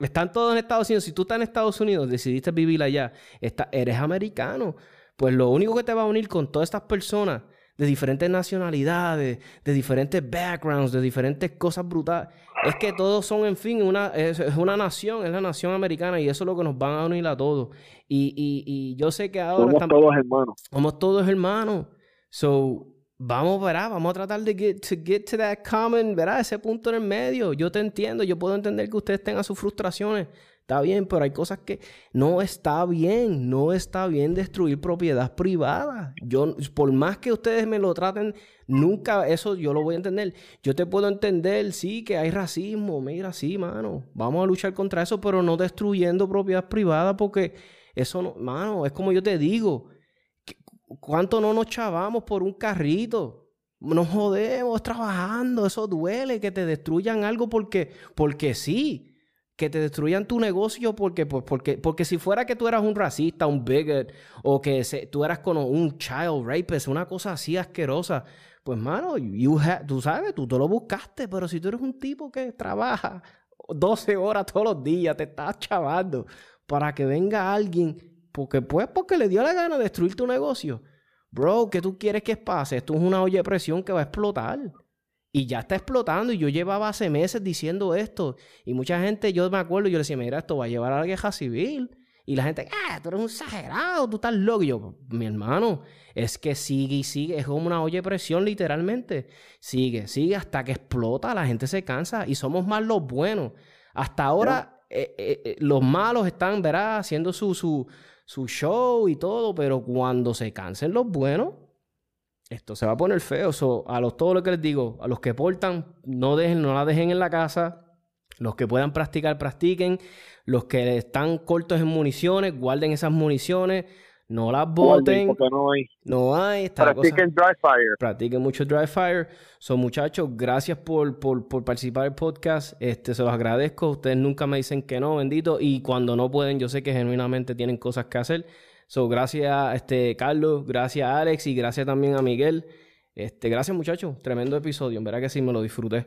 Están todos en Estados Unidos. Si tú estás en Estados Unidos, decidiste vivir allá, está, eres americano. Pues lo único que te va a unir con todas estas personas de diferentes nacionalidades, de diferentes backgrounds, de diferentes cosas brutales, es que todos son, en fin, una, es, una nación, es la nación americana y eso es lo que nos van a unir a todos. Y, y, y yo sé que ahora... Somos todos hermanos. Somos todos hermanos. So, vamos, ¿verdad? Vamos a tratar de get to, get to that common, ¿verdad? Ese punto en el medio. Yo te entiendo, yo puedo entender que ustedes tengan sus frustraciones. Está bien, pero hay cosas que no está bien. No está bien destruir propiedad privada. Yo, por más que ustedes me lo traten, nunca eso yo lo voy a entender. Yo te puedo entender, sí, que hay racismo. Mira, sí, mano. Vamos a luchar contra eso, pero no destruyendo propiedad privada porque eso no, mano, es como yo te digo ¿Cuánto no nos chavamos por un carrito? Nos jodemos trabajando, eso duele, que te destruyan algo porque, porque sí, que te destruyan tu negocio porque, pues, porque, porque si fuera que tú eras un racista, un bigot, o que tú eras como un child rapist, una cosa así asquerosa, pues mano, tú sabes, tú te lo buscaste, pero si tú eres un tipo que trabaja 12 horas todos los días, te estás chavando para que venga alguien porque pues porque le dio la gana de destruir tu negocio. Bro, ¿qué tú quieres que pase? Esto es una olla de presión que va a explotar. Y ya está explotando. Y yo llevaba hace meses diciendo esto. Y mucha gente, yo me acuerdo, yo le decía, mira, esto va a llevar a la guerra civil. Y la gente, ah, tú eres un exagerado, tú estás loco. Y yo, mi hermano, es que sigue y sigue. Es como una olla de presión, literalmente. Sigue, sigue hasta que explota. La gente se cansa. Y somos más los buenos. Hasta ahora, eh, eh, eh, los malos están, verá, haciendo su, su, su show y todo, pero cuando se cansen los buenos, esto se va a poner feo. a los todo lo que les digo, a los que portan, no dejen, no la dejen en la casa. Los que puedan practicar, practiquen. Los que están cortos en municiones, guarden esas municiones. No las boten. no hay. No hay. Practiquen dry fire. Practiquen mucho dry fire. Son muchachos, gracias por, por, por, participar el podcast. Este, se los agradezco. Ustedes nunca me dicen que no, bendito. Y cuando no pueden, yo sé que genuinamente tienen cosas que hacer. So, gracias, este, Carlos. Gracias, Alex. Y gracias también a Miguel. Este, gracias, muchachos. Tremendo episodio. En verdad que sí, me lo disfruté.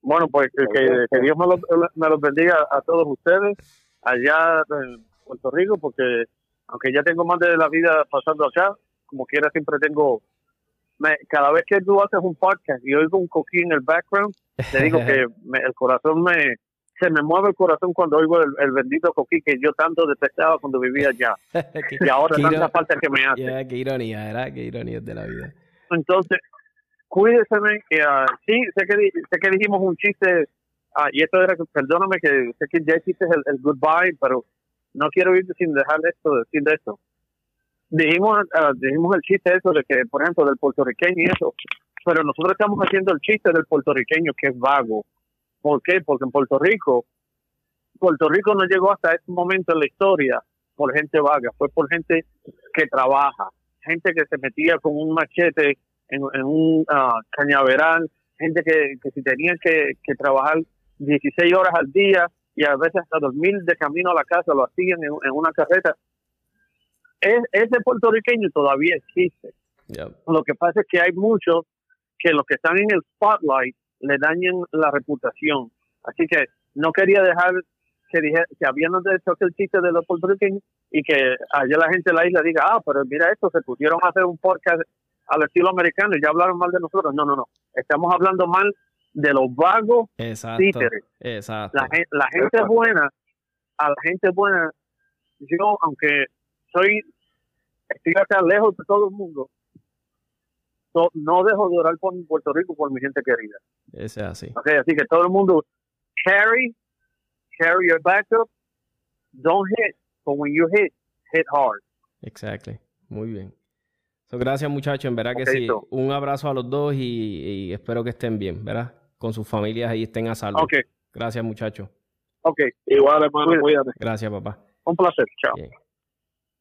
Bueno, pues que, Dios me los me lo bendiga a todos ustedes allá en Puerto Rico, porque aunque ya tengo más de la vida pasando acá, como quiera siempre tengo, cada vez que tú haces un podcast y oigo un coquí en el background, te digo que el corazón me, se me mueve el corazón cuando oigo el, bendito coquí que yo tanto detestaba cuando vivía allá. y ahora tanta falta que me hace. qué ironía, ¿verdad? Qué ironía de la vida. Entonces, cuídese, que uh, sí, sé que, sé que dijimos un chiste, uh, y esto era, perdóname que sé que ya hiciste el, el goodbye, pero no quiero ir sin dejar esto, decir de esto. Dijimos, ah, dijimos el chiste eso de que, por ejemplo, del puertorriqueño y eso, pero nosotros estamos haciendo el chiste del puertorriqueño que es vago. ¿Por qué? Porque en Puerto Rico, Puerto Rico no llegó hasta este momento en la historia por gente vaga, fue por gente que trabaja, gente que se metía con un machete en, un ah, cañaveral, gente que, que si tenían que, que trabajar 16 horas al día y a veces hasta dormir de camino a la casa lo hacían en, una carreta. Es, ese puertorriqueño todavía existe. Lo que pasa es que hay muchos que los que están en el spotlight le dañan la reputación. Así que no quería dejar que dije que habíamos hecho el chiste de los puertorriqueños y que allá la gente de la isla diga, ah, pero mira esto, se pusieron a hacer un podcast al estilo americano y ya hablaron mal de nosotros. No, no, no. Estamos hablando mal de los vagos Exacto. Exacto. La, la gente buena, a la gente buena, yo, aunque soy, estoy acá lejos de todo el mundo, no, dejo de orar por Puerto Rico, por mi gente querida. Ese es así. Okay, así que todo el mundo, carry, carry your backup, don't hit, but when you hit, hit hard. Exactly. Muy bien. gracias muchachos, en verdad que sí. Un abrazo a los dos y, espero que estén bien, ¿verdad? Con sus familias y estén a salvo. Okay. Gracias muchachos. Ok, igual hermano, cuídate. Gracias papá. Un placer, chao.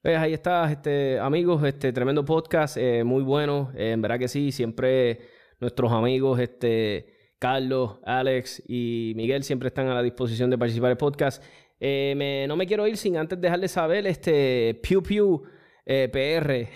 Pues ahí está, este, amigos, este tremendo podcast, eh, muy bueno, eh, en verdad que sí, siempre nuestros amigos, este, Carlos, Alex y Miguel siempre están a la disposición de participar en el podcast. Eh, no me quiero ir sin antes dejarles saber, este, Pew Pew PR,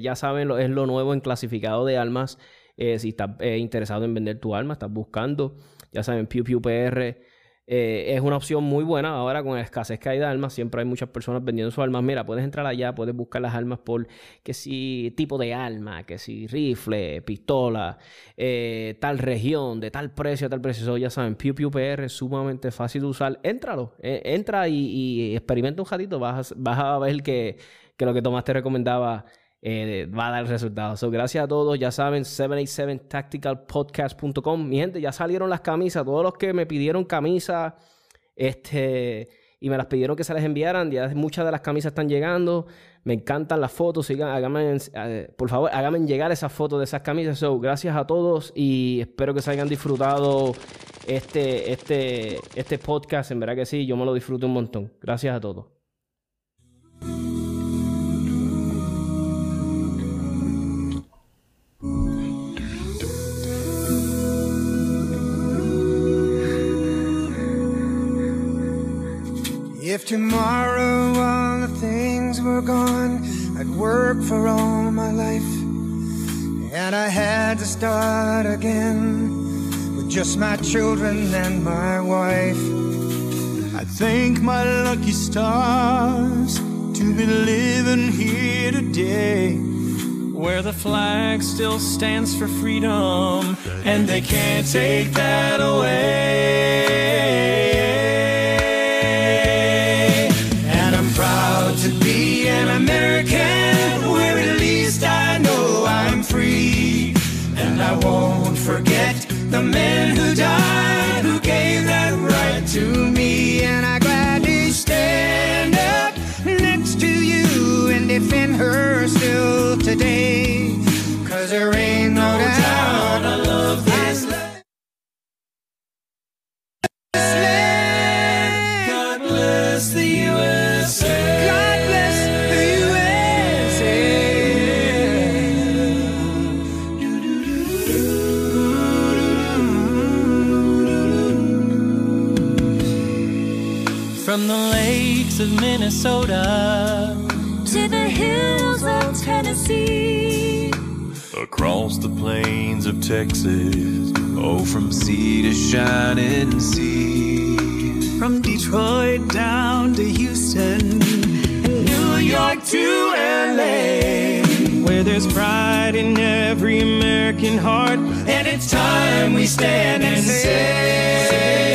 ya saben, es lo nuevo en clasificado de almas. Si estás interesado en vender tu alma, estás buscando, ya saben, Pew Pew PR eh, es una opción muy buena ahora con la escasez que hay de armas. Siempre hay muchas personas vendiendo sus armas. Mira, puedes entrar allá, puedes buscar las armas por que si tipo de arma, que si rifle, pistola, eh, tal región, de tal precio, tal precio. ya saben, Pew Pew PR es sumamente fácil de usar. Éntralo, eh, entra y, experimenta un ratito. Vas, vas a ver que, que lo que Tomás te recomendaba eh, va a dar resultados. So, gracias a todos. Ya saben, 787tacticalpodcast.com. Mi gente, ya salieron las camisas. Todos los que me pidieron camisas este, y me las pidieron que se les enviaran, ya muchas de las camisas están llegando. Me encantan las fotos. Eh, por favor, háganme llegar esas fotos de esas camisas. So, gracias a todos y espero que se hayan disfrutado este, este, este podcast. En verdad que sí, yo me lo disfruto un montón. Gracias a todos. If tomorrow all the things were gone, I'd work for all my life. And I had to start again with just my children and my wife. I thank my lucky stars to be living here today. Where the flag still stands for freedom, and they can't take that away. The men who died, who gave that right to me. And I gladly stand up next to you and defend her still today. Cause there ain't no doubt Minnesota. To the hills of Tennessee, across the plains of Texas, oh, from sea to shining sea. From Detroit down to Houston, and New York to LA, where there's pride in every American heart, and it's time we stand and say.